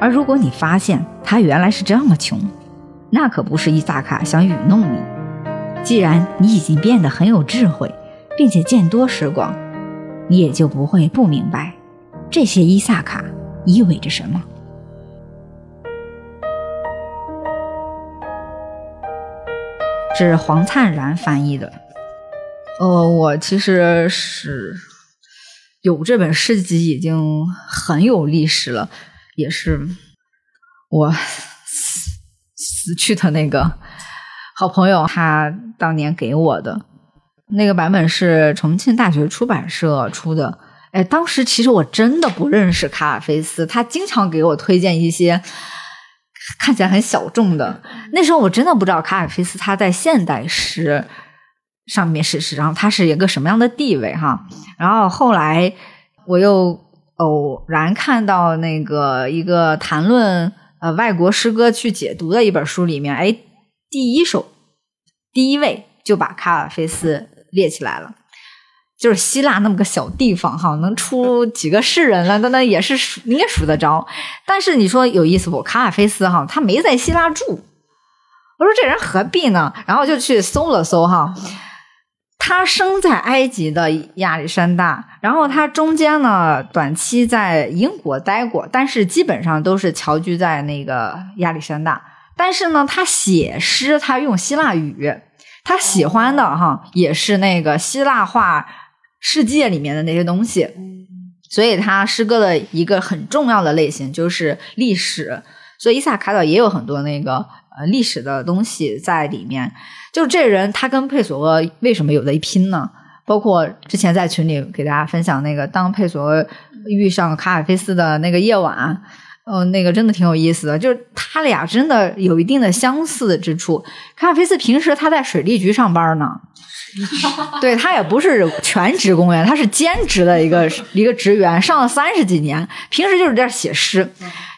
而如果你发现他原来是这么穷，那可不是伊萨卡想愚弄你。既然你已经变得很有智慧，并且见多识广，你也就不会不明白这些伊萨卡意味着什么。是黄灿然翻译的。呃，我其实是有这本诗集，已经很有历史了，也是我死死去的那个好朋友他当年给我的那个版本是重庆大学出版社出的。哎，当时其实我真的不认识卡尔菲斯，他经常给我推荐一些。看起来很小众的，那时候我真的不知道卡尔菲斯他在现代诗上面是是，然后他是一个什么样的地位哈。然后后来我又偶然看到那个一个谈论呃外国诗歌去解读的一本书里面，哎，第一首第一位就把卡尔菲斯列起来了。就是希腊那么个小地方哈，能出几个诗人了，那那也是数你也数得着。但是你说有意思不？卡尔菲斯哈，他没在希腊住。我说这人何必呢？然后就去搜了搜哈，他生在埃及的亚历山大，然后他中间呢短期在英国待过，但是基本上都是侨居在那个亚历山大。但是呢，他写诗他用希腊语，他喜欢的哈也是那个希腊话。世界里面的那些东西，所以他诗歌的一个很重要的类型就是历史。所以伊萨卡岛也有很多那个呃历史的东西在里面。就这人，他跟佩索阿为什么有的一拼呢？包括之前在群里给大家分享那个，当佩索阿遇上卡尔菲斯的那个夜晚，嗯，那个真的挺有意思的。就是他俩真的有一定的相似之处。卡尔菲斯平时他在水利局上班呢。*laughs* 对他也不是全职公务员，他是兼职的一个 *laughs* 一个职员，上了三十几年，平时就是在写诗，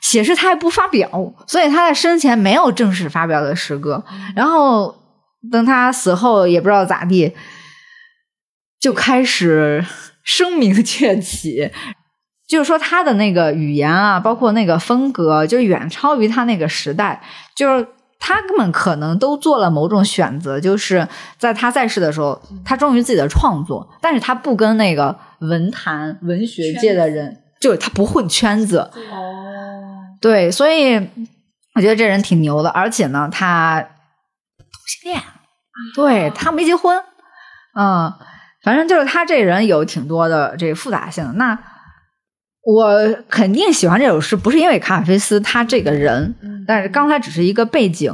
写诗他也不发表，所以他在生前没有正式发表的诗歌。然后等他死后，也不知道咋地，就开始声名鹊起。就是说，他的那个语言啊，包括那个风格，就远超于他那个时代。就是他根本可能都做了某种选择，就是在他在世的时候，他忠于自己的创作，但是他不跟那个文坛、文学界的人，就是他不混圈子。哦，对，所以我觉得这人挺牛的，而且呢，他同性恋，对他没结婚，嗯，反正就是他这人有挺多的这个复杂性。那。我肯定喜欢这首诗，不是因为卡尔菲斯他这个人，但是刚才只是一个背景，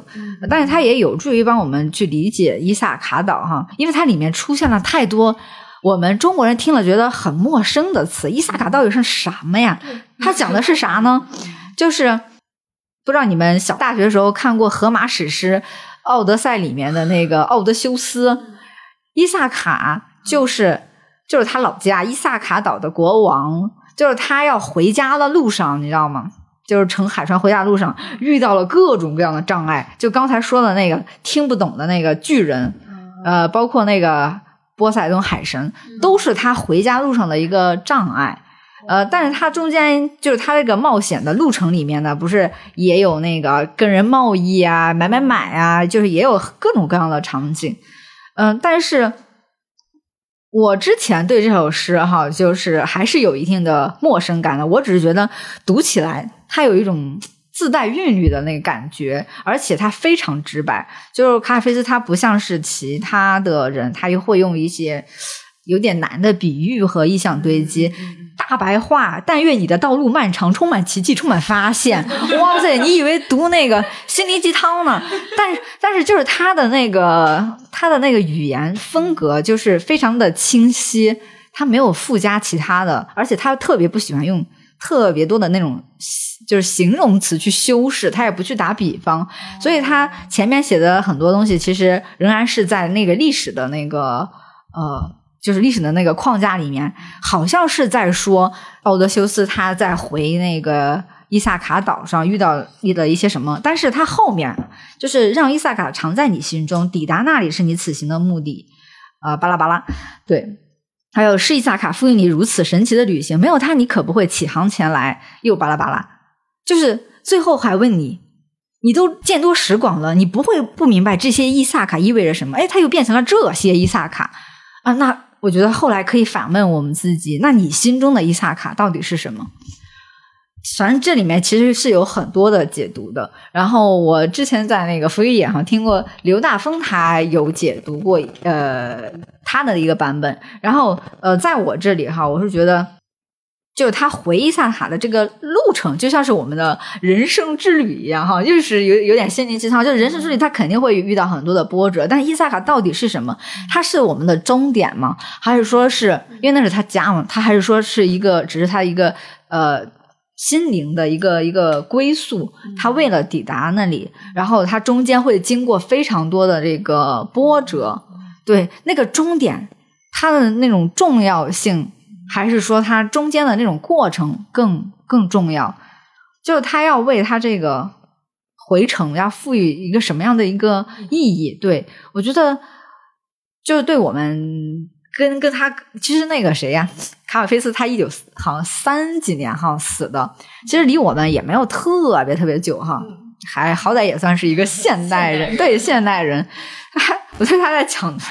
但是他也有助于帮我们去理解伊萨卡岛哈，因为它里面出现了太多我们中国人听了觉得很陌生的词。伊萨卡到底是什么呀？他讲的是啥呢？就是不知道你们小大学的时候看过荷马史诗《奥德赛》里面的那个奥德修斯，伊萨卡就是就是他老家伊萨卡岛的国王。就是他要回家的路上，你知道吗？就是乘海船回家的路上遇到了各种各样的障碍。就刚才说的那个听不懂的那个巨人，呃，包括那个波塞冬海神，都是他回家路上的一个障碍。呃，但是他中间就是他这个冒险的路程里面呢，不是也有那个跟人贸易啊、买买买啊，就是也有各种各样的场景。嗯，但是。我之前对这首诗哈，就是还是有一定的陌生感的。我只是觉得读起来它有一种自带韵律的那个感觉，而且它非常直白。就是卡尔菲斯，他不像是其他的人，他又会用一些有点难的比喻和意象堆积。大白话，但愿你的道路漫长，充满奇迹，充满发现。*laughs* 哇塞，你以为读那个心灵鸡汤呢？但是，但是就是他的那个他的那个语言风格就是非常的清晰，他没有附加其他的，而且他特别不喜欢用特别多的那种就是形容词去修饰，他也不去打比方，所以他前面写的很多东西其实仍然是在那个历史的那个呃。就是历史的那个框架里面，好像是在说奥德修斯他在回那个伊萨卡岛上遇到遇的一些什么，但是他后面就是让伊萨卡常在你心中，抵达那里是你此行的目的啊，巴拉巴拉，对，还有是伊萨卡赋予你如此神奇的旅行，没有他你可不会起航前来，又巴拉巴拉，就是最后还问你，你都见多识广了，你不会不明白这些伊萨卡意味着什么？哎，他又变成了这些伊萨卡啊，那。我觉得后来可以反问我们自己：那你心中的伊萨卡到底是什么？反正这里面其实是有很多的解读的。然后我之前在那个福语野上听过刘大峰，他有解读过呃他的一个版本。然后呃，在我这里哈，我是觉得。就是他回伊萨卡的这个路程，就像是我们的人生之旅一样，哈，就是有有点心灵鸡汤。就是人生之旅，他肯定会遇到很多的波折，但伊萨卡到底是什么？他是我们的终点吗？还是说是因为那是他家嘛？他还是说是一个，只是他一个呃心灵的一个一个归宿？他为了抵达那里，然后他中间会经过非常多的这个波折，对那个终点，它的那种重要性。还是说他中间的那种过程更更重要？就是他要为他这个回程要赋予一个什么样的一个意义？对我觉得，就是对我们跟跟他，其实那个谁呀，卡尔菲斯，他一九好像三几年哈死的，其实离我们也没有特别特别久哈，还好歹也算是一个现代人，对现代人。*laughs* 我觉得他在讲的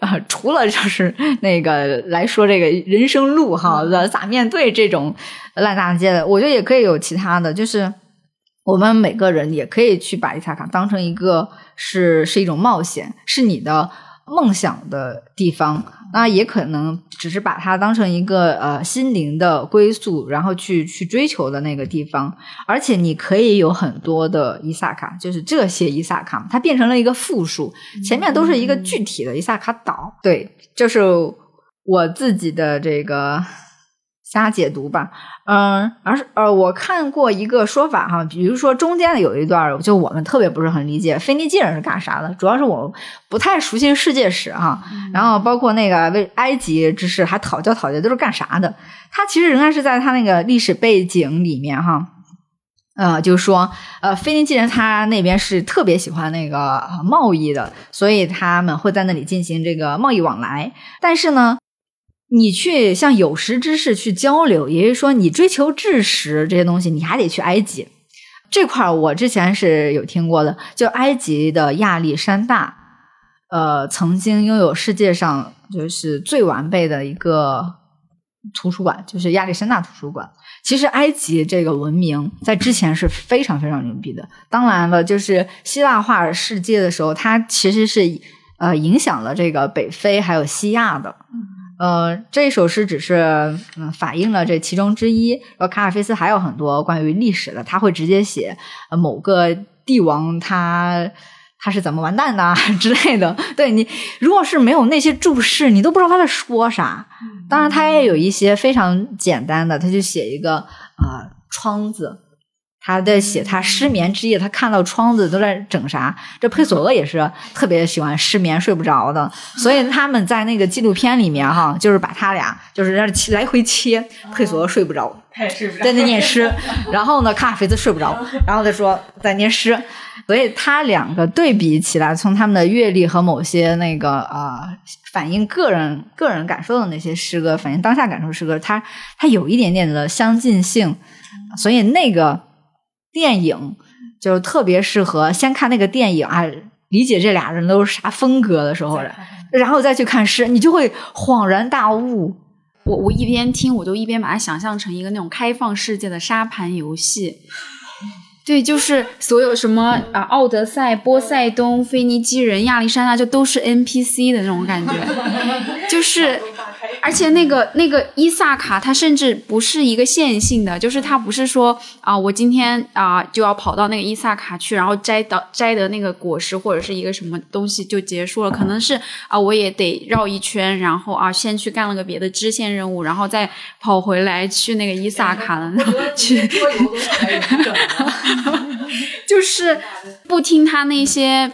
啊，除了就是那个来说这个人生路哈，咋面对这种烂大街的，我觉得也可以有其他的，就是我们每个人也可以去把伊萨卡当成一个是是一种冒险，是你的梦想的地方。那也可能只是把它当成一个呃心灵的归宿，然后去去追求的那个地方。而且你可以有很多的伊萨卡，就是这些伊萨卡，它变成了一个复数，前面都是一个具体的伊萨卡岛。对，就是我自己的这个瞎解读吧。嗯，而是呃，我看过一个说法哈，比如说中间的有一段，就我们特别不是很理解，腓尼基人是干啥的？主要是我不太熟悉世界史哈，然后包括那个为埃及知识还讨教讨教都是干啥的？他其实仍然是在他那个历史背景里面哈。呃，就是说，呃，腓尼基人他那边是特别喜欢那个贸易的，所以他们会在那里进行这个贸易往来。但是呢，你去向有识之士去交流，也就是说，你追求知识这些东西，你还得去埃及这块。我之前是有听过的，就埃及的亚历山大，呃，曾经拥有世界上就是最完备的一个图书馆，就是亚历山大图书馆。其实埃及这个文明在之前是非常非常牛逼的。当然了，就是希腊化世界的时候，它其实是呃影响了这个北非还有西亚的。呃，这一首诗只是嗯反映了这其中之一。然后卡尔菲斯还有很多关于历史的，他会直接写呃某个帝王他他是怎么完蛋的 *laughs* 之类的。对你，如果是没有那些注释，你都不知道他在说啥。当然，他也有一些非常简单的，他就写一个啊窗子，他在写他失眠之夜，他看到窗子都在整啥。这佩索厄也是特别喜欢失眠睡不着的，所以他们在那个纪录片里面哈，就是把他俩就是让来回切，佩索俄睡不着，
他也睡不着，
在那念诗，然后呢，卡尔菲斯睡不着，然后再说在念诗，所以他两个对比起来，从他们的阅历和某些那个啊。反映个人个人感受的那些诗歌，反映当下感受诗歌，他他有一点点的相近性，所以那个电影就特别适合先看那个电影啊，理解这俩人都是啥风格的时候，然后再去看诗，你就会恍然大悟。
我我一边听，我就一边把它想象成一个那种开放世界的沙盘游戏。对，就是所有什么啊，奥德赛、波塞冬、腓尼基人、亚历山大，就都是 NPC 的那种感觉，就是，而且那个那个伊萨卡，他甚至不是一个线性的，就是他不是说啊，我今天啊就要跑到那个伊萨卡去，然后摘到摘得那个果实或者是一个什么东西就结束了，可能是啊，我也得绕一圈，然后啊先去干了个别的支线任务，然后再跑回来去那个伊萨卡的去。*laughs* 就是不听他那些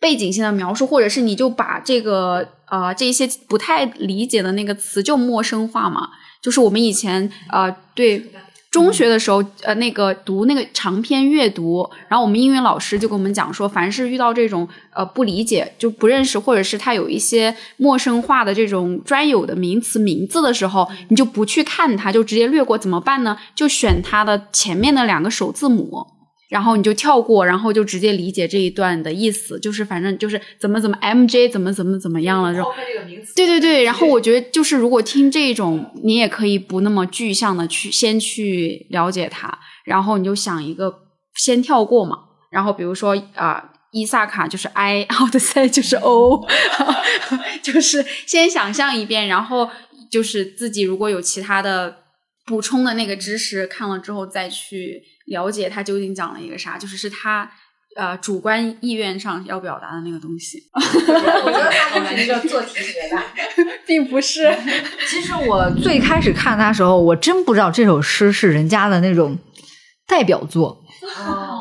背景性的描述，或者是你就把这个呃这些不太理解的那个词就陌生化嘛。就是我们以前啊对。中学的时候，呃，那个读那个长篇阅读，然后我们英语老师就跟我们讲说，凡是遇到这种呃不理解、就不认识，或者是他有一些陌生化的这种专有的名词名字的时候，你就不去看它，就直接略过，怎么办呢？就选它的前面的两个首字母。然后你就跳过，然后就直接理解这一段的意思，就是反正就是怎么怎么 M J 怎么怎么怎么样了这种。对对对，然后我觉得就是如果听这种，你也可以不那么具象的去先去了解它，然后你就想一个先跳过嘛。然后比如说啊，伊萨卡就是 I，奥德赛就是 O，*laughs* *laughs* 就是先想象一遍，然后就是自己如果有其他的补充的那个知识，看了之后再去。了解他究竟讲了一个啥，就是是他呃主观意愿上要表达的那个东西。*laughs*
我觉得他就是一个做题学的，*laughs*
并不是。
其实我最开始看他时候，我真不知道这首诗是人家的那种代表作。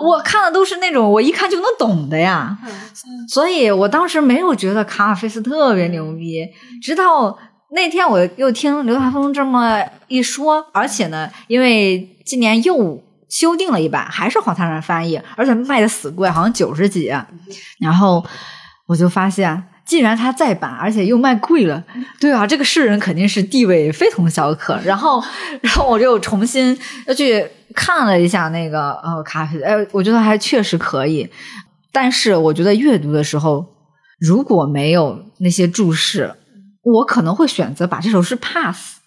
我看的都是那种我一看就能懂的呀，*laughs* 所以我当时没有觉得卡尔菲斯特别牛逼。直到那天我又听刘大峰这么一说，而且呢，因为今年又。修订了一版，还是黄灿然翻译，而且卖的死贵，好像九十几。然后我就发现，既然他再版，而且又卖贵了，对啊，这个诗人肯定是地位非同小可。然后，*laughs* 然后我就重新又去看了一下那个呃咖啡，哎，我觉得还确实可以。但是我觉得阅读的时候，如果没有那些注释，我可能会选择把这首诗 pass。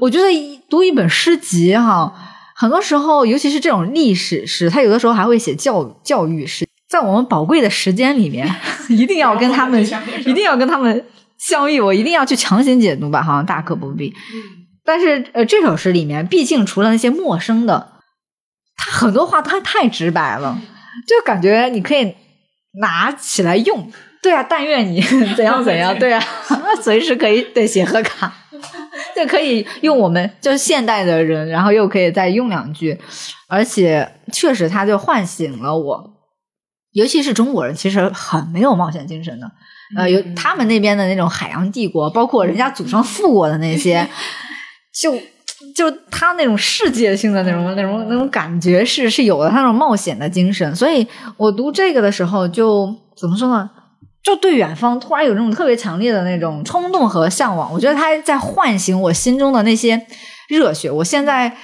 我觉得读一本诗集哈。很多时候，尤其是这种历史诗，他有的时候还会写教教育诗。在我们宝贵的时间里面，*laughs* 一定要跟他们，一定要跟他们相遇。我一定要去强行解读吧，好像大可不必。但是，呃，这首诗里面，毕竟除了那些陌生的，他很多话他太直白了，就感觉你可以拿起来用。对啊，但愿你怎 *laughs* 样怎样。*laughs* 对啊，随时可以对写贺卡。就可以用我们就是现代的人，然后又可以再用两句，而且确实他就唤醒了我，尤其是中国人，其实很没有冒险精神的。呃，有他们那边的那种海洋帝国，包括人家祖上富过的那些，*laughs* 就就他那种世界性的那种那种那种感觉是是有的，他那种冒险的精神。所以我读这个的时候，就怎么说呢？就对远方突然有那种特别强烈的那种冲动和向往。我觉得他在唤醒我心中的那些热血。我现在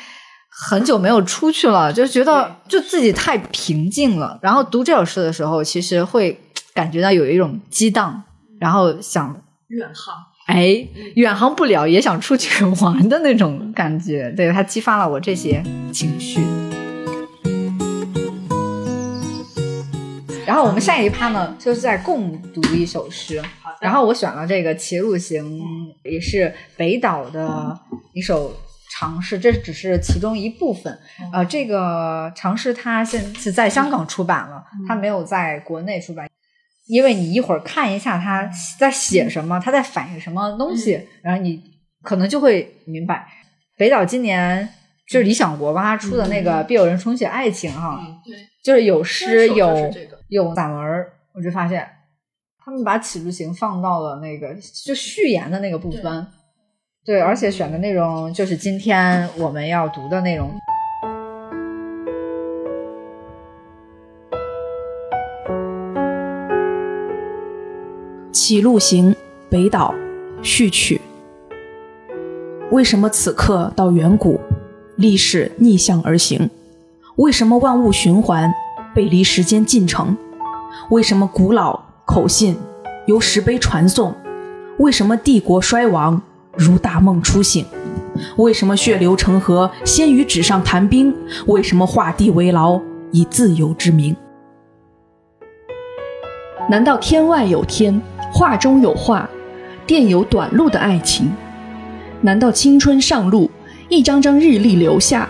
很久没有出去了，就觉得就自己太平静了。然后读这首诗的时候，其实会感觉到有一种激荡，然后想
远航。
哎，远航不了也想出去玩的那种感觉。对，它激发了我这些情绪。然后我们下一趴呢，就是在共读一首诗。然后我选了这个《齐鲁行》，也是北岛的一首长诗，这只是其中一部分。呃，这个长诗它现是在香港出版了，它没有在国内出版。因为你一会儿看一下他在写什么，他在反映什么东西，然后你可能就会明白。北岛今年就是理想国帮他出的那个《必有人重写爱情》哈，
对，
就是有诗有
这个
有散文儿，我就发现他们把《启路行》放到了那个就序言的那个部分，对，而且选的内容就是今天我们要读的内容。
《起路行》北岛序曲。为什么此刻到远古，历史逆向而行？为什么万物循环，背离时间进程？为什么古老口信由石碑传颂？为什么帝国衰亡如大梦初醒？为什么血流成河，先于纸上谈兵？为什么画地为牢，以自由之名？
难道天外有天，画中有画，电有短路的爱情？难道青春上路，一张张日历留下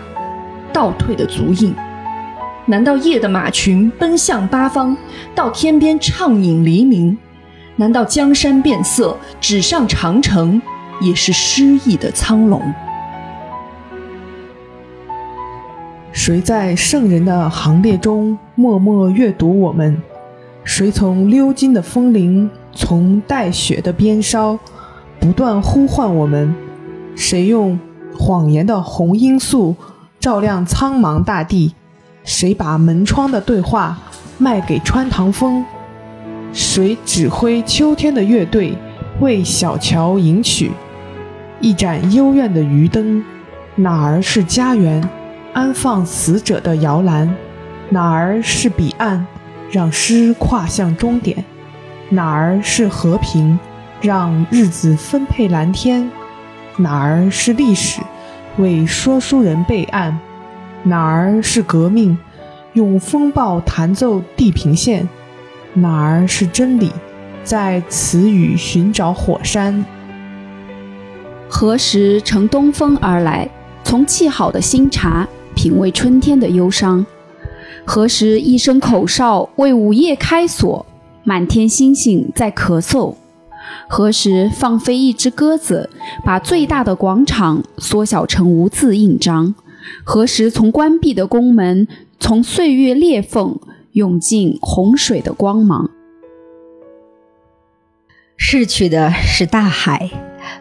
倒退的足印？难道夜的马群奔向八方，到天边畅饮黎明？难道江山变色，纸上长城也是诗意的苍龙？
谁在圣人的行列中默默阅读我们？谁从鎏金的风铃，从带雪的鞭梢，不断呼唤我们？谁用谎言的红罂粟照亮苍茫大地？谁把门窗的对话卖给穿堂风？谁指挥秋天的乐队为小桥吟曲？一盏幽怨的渔灯，哪儿是家园？安放死者的摇篮，哪儿是彼岸？让诗跨向终点，哪儿是和平？让日子分配蓝天，哪儿是历史？为说书人备案，哪儿是革命？用风暴弹奏地平线，哪儿是真理？在词语寻找火山。
何时乘东风而来？从沏好的新茶品味春天的忧伤。何时一声口哨为午夜开锁？满天星星在咳嗽。何时放飞一只鸽子，把最大的广场缩小成无字印章？何时从关闭的宫门，从岁月裂缝涌进洪水的光芒？
逝去的是大海，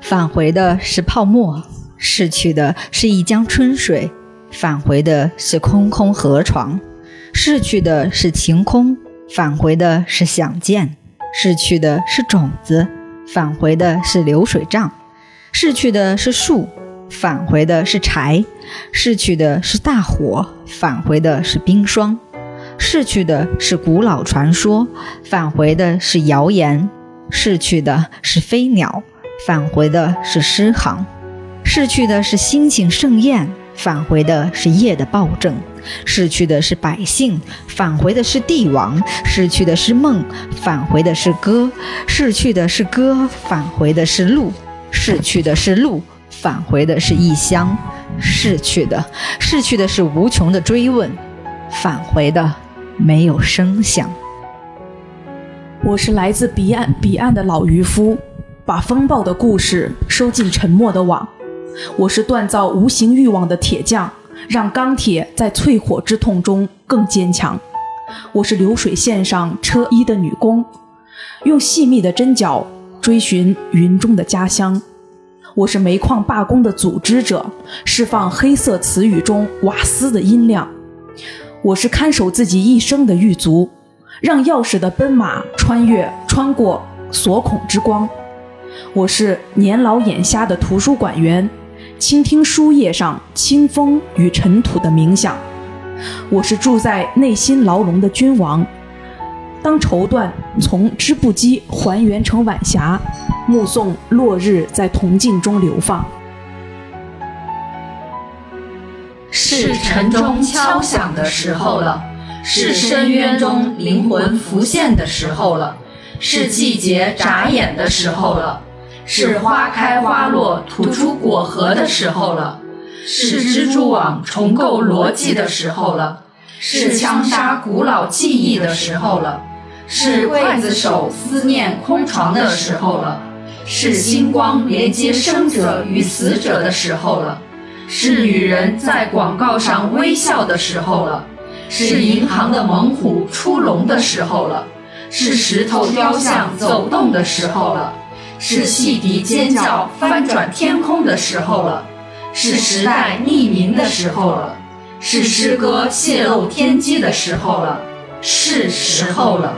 返回的是泡沫；逝去的是一江春水，返回的是空空河床；逝去的是晴空，返回的是想见；逝去的是种子，返回的是流水账；逝去的是树，返回的是柴；逝去的是大火，返回的是冰霜；逝去的是古老传说，返回的是谣言。逝去的是飞鸟，返回的是诗行；逝去的是星星盛宴，返回的是夜的暴政；逝去的是百姓，返回的是帝王；逝去的是梦，返回的是歌；逝去的是歌，返回的是路；逝去的是路，返回的是异乡；逝去的，逝去的是无穷的追问，返回的没有声响。
我是来自彼岸彼岸的老渔夫，把风暴的故事收进沉默的网，我是锻造无形欲望的铁匠，让钢铁在淬火之痛中更坚强。我是流水线上车衣的女工，用细密的针脚追寻云中的家乡。我是煤矿罢工的组织者，释放黑色词语中瓦斯的音量。我是看守自己一生的狱卒，让钥匙的奔马穿越穿过锁孔之光。我是年老眼瞎的图书馆员。倾听书页上清风与尘土的冥想，我是住在内心牢笼的君王。当绸缎从织布机还原成晚霞，目送落日在铜镜中流放。
是晨钟敲响的时候了，是深渊中灵魂浮现的时候了，是季节眨眼的时候了。是花开花落、吐出果核的时候了；是蜘蛛网重构逻辑的时候了；是枪杀古老记忆的时候了；是刽子手思念空床的时候了；是星光连接生者与死者的时候了；是女人在广告上微笑的时候了；是银行的猛虎出笼的时候了；是石头雕像走动的时候了。是汽笛尖叫翻转天空的时候了，是时代匿名的时候了，是诗歌泄露天机的时候了，是时候了。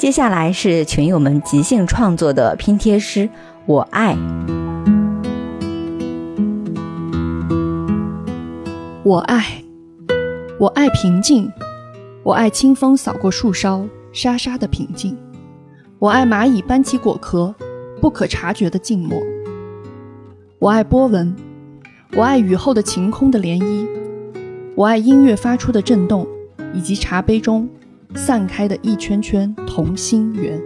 接下来是群友们即兴创作的拼贴诗《我爱》。
我爱，我爱平静，我爱清风扫过树梢，沙沙的平静。我爱蚂蚁搬起果壳，不可察觉的静默。我爱波纹，我爱雨后的晴空的涟漪。我爱音乐发出的震动，以及茶杯中散开的一圈圈同心圆。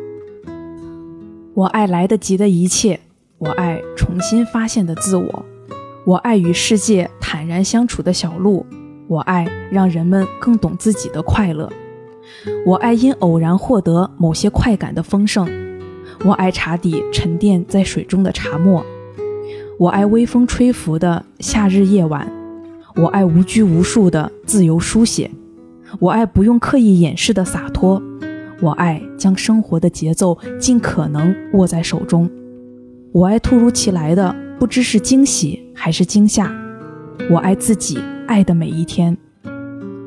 我爱来得及的一切，我爱重新发现的自我。我爱与世界坦然相处的小路，我爱让人们更懂自己的快乐，我爱因偶然获得某些快感的丰盛，我爱茶底沉淀在水中的茶沫，我爱微风吹拂的夏日夜晚，我爱无拘无束的自由书写，我爱不用刻意掩饰的洒脱，我爱将生活的节奏尽可能握在手中，我爱突如其来的。不知是惊喜还是惊吓，我爱自己爱的每一天，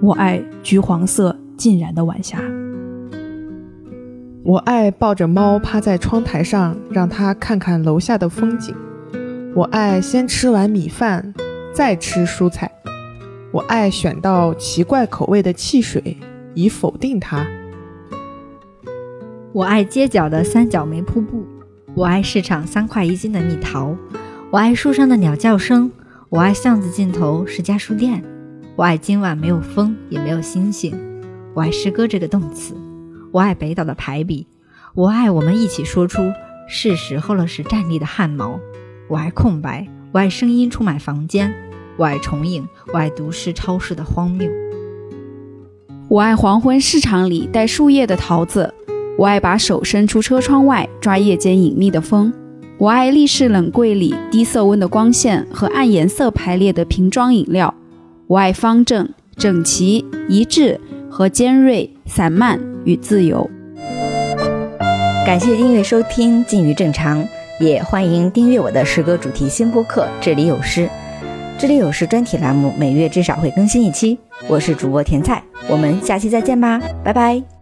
我爱橘黄色浸染的晚霞，
我爱抱着猫趴在窗台上，让它看看楼下的风景，我爱先吃完米饭再吃蔬菜，我爱选到奇怪口味的汽水以否定它，
我爱街角的三角梅瀑布，我爱市场三块一斤的蜜桃。我爱树上的鸟叫声，我爱巷子尽头是家书店，我爱今晚没有风也没有星星，我爱诗歌这个动词，我爱北岛的排比，我爱我们一起说出是时候了时站立的汗毛，我爱空白，我爱声音充满房间，我爱重影，我爱都市超市的荒谬，
我爱黄昏市场里带树叶的桃子，我爱把手伸出车窗外抓夜间隐秘的风。我爱立式冷柜里低色温的光线和按颜色排列的瓶装饮料。我爱方正、整齐、一致和尖锐、散漫与自由。
感谢订阅收听《近于正常》，也欢迎订阅我的诗歌主题新播客《这里有诗》。这里有事专题栏目每月至少会更新一期。我是主播甜菜，我们下期再见吧，拜拜。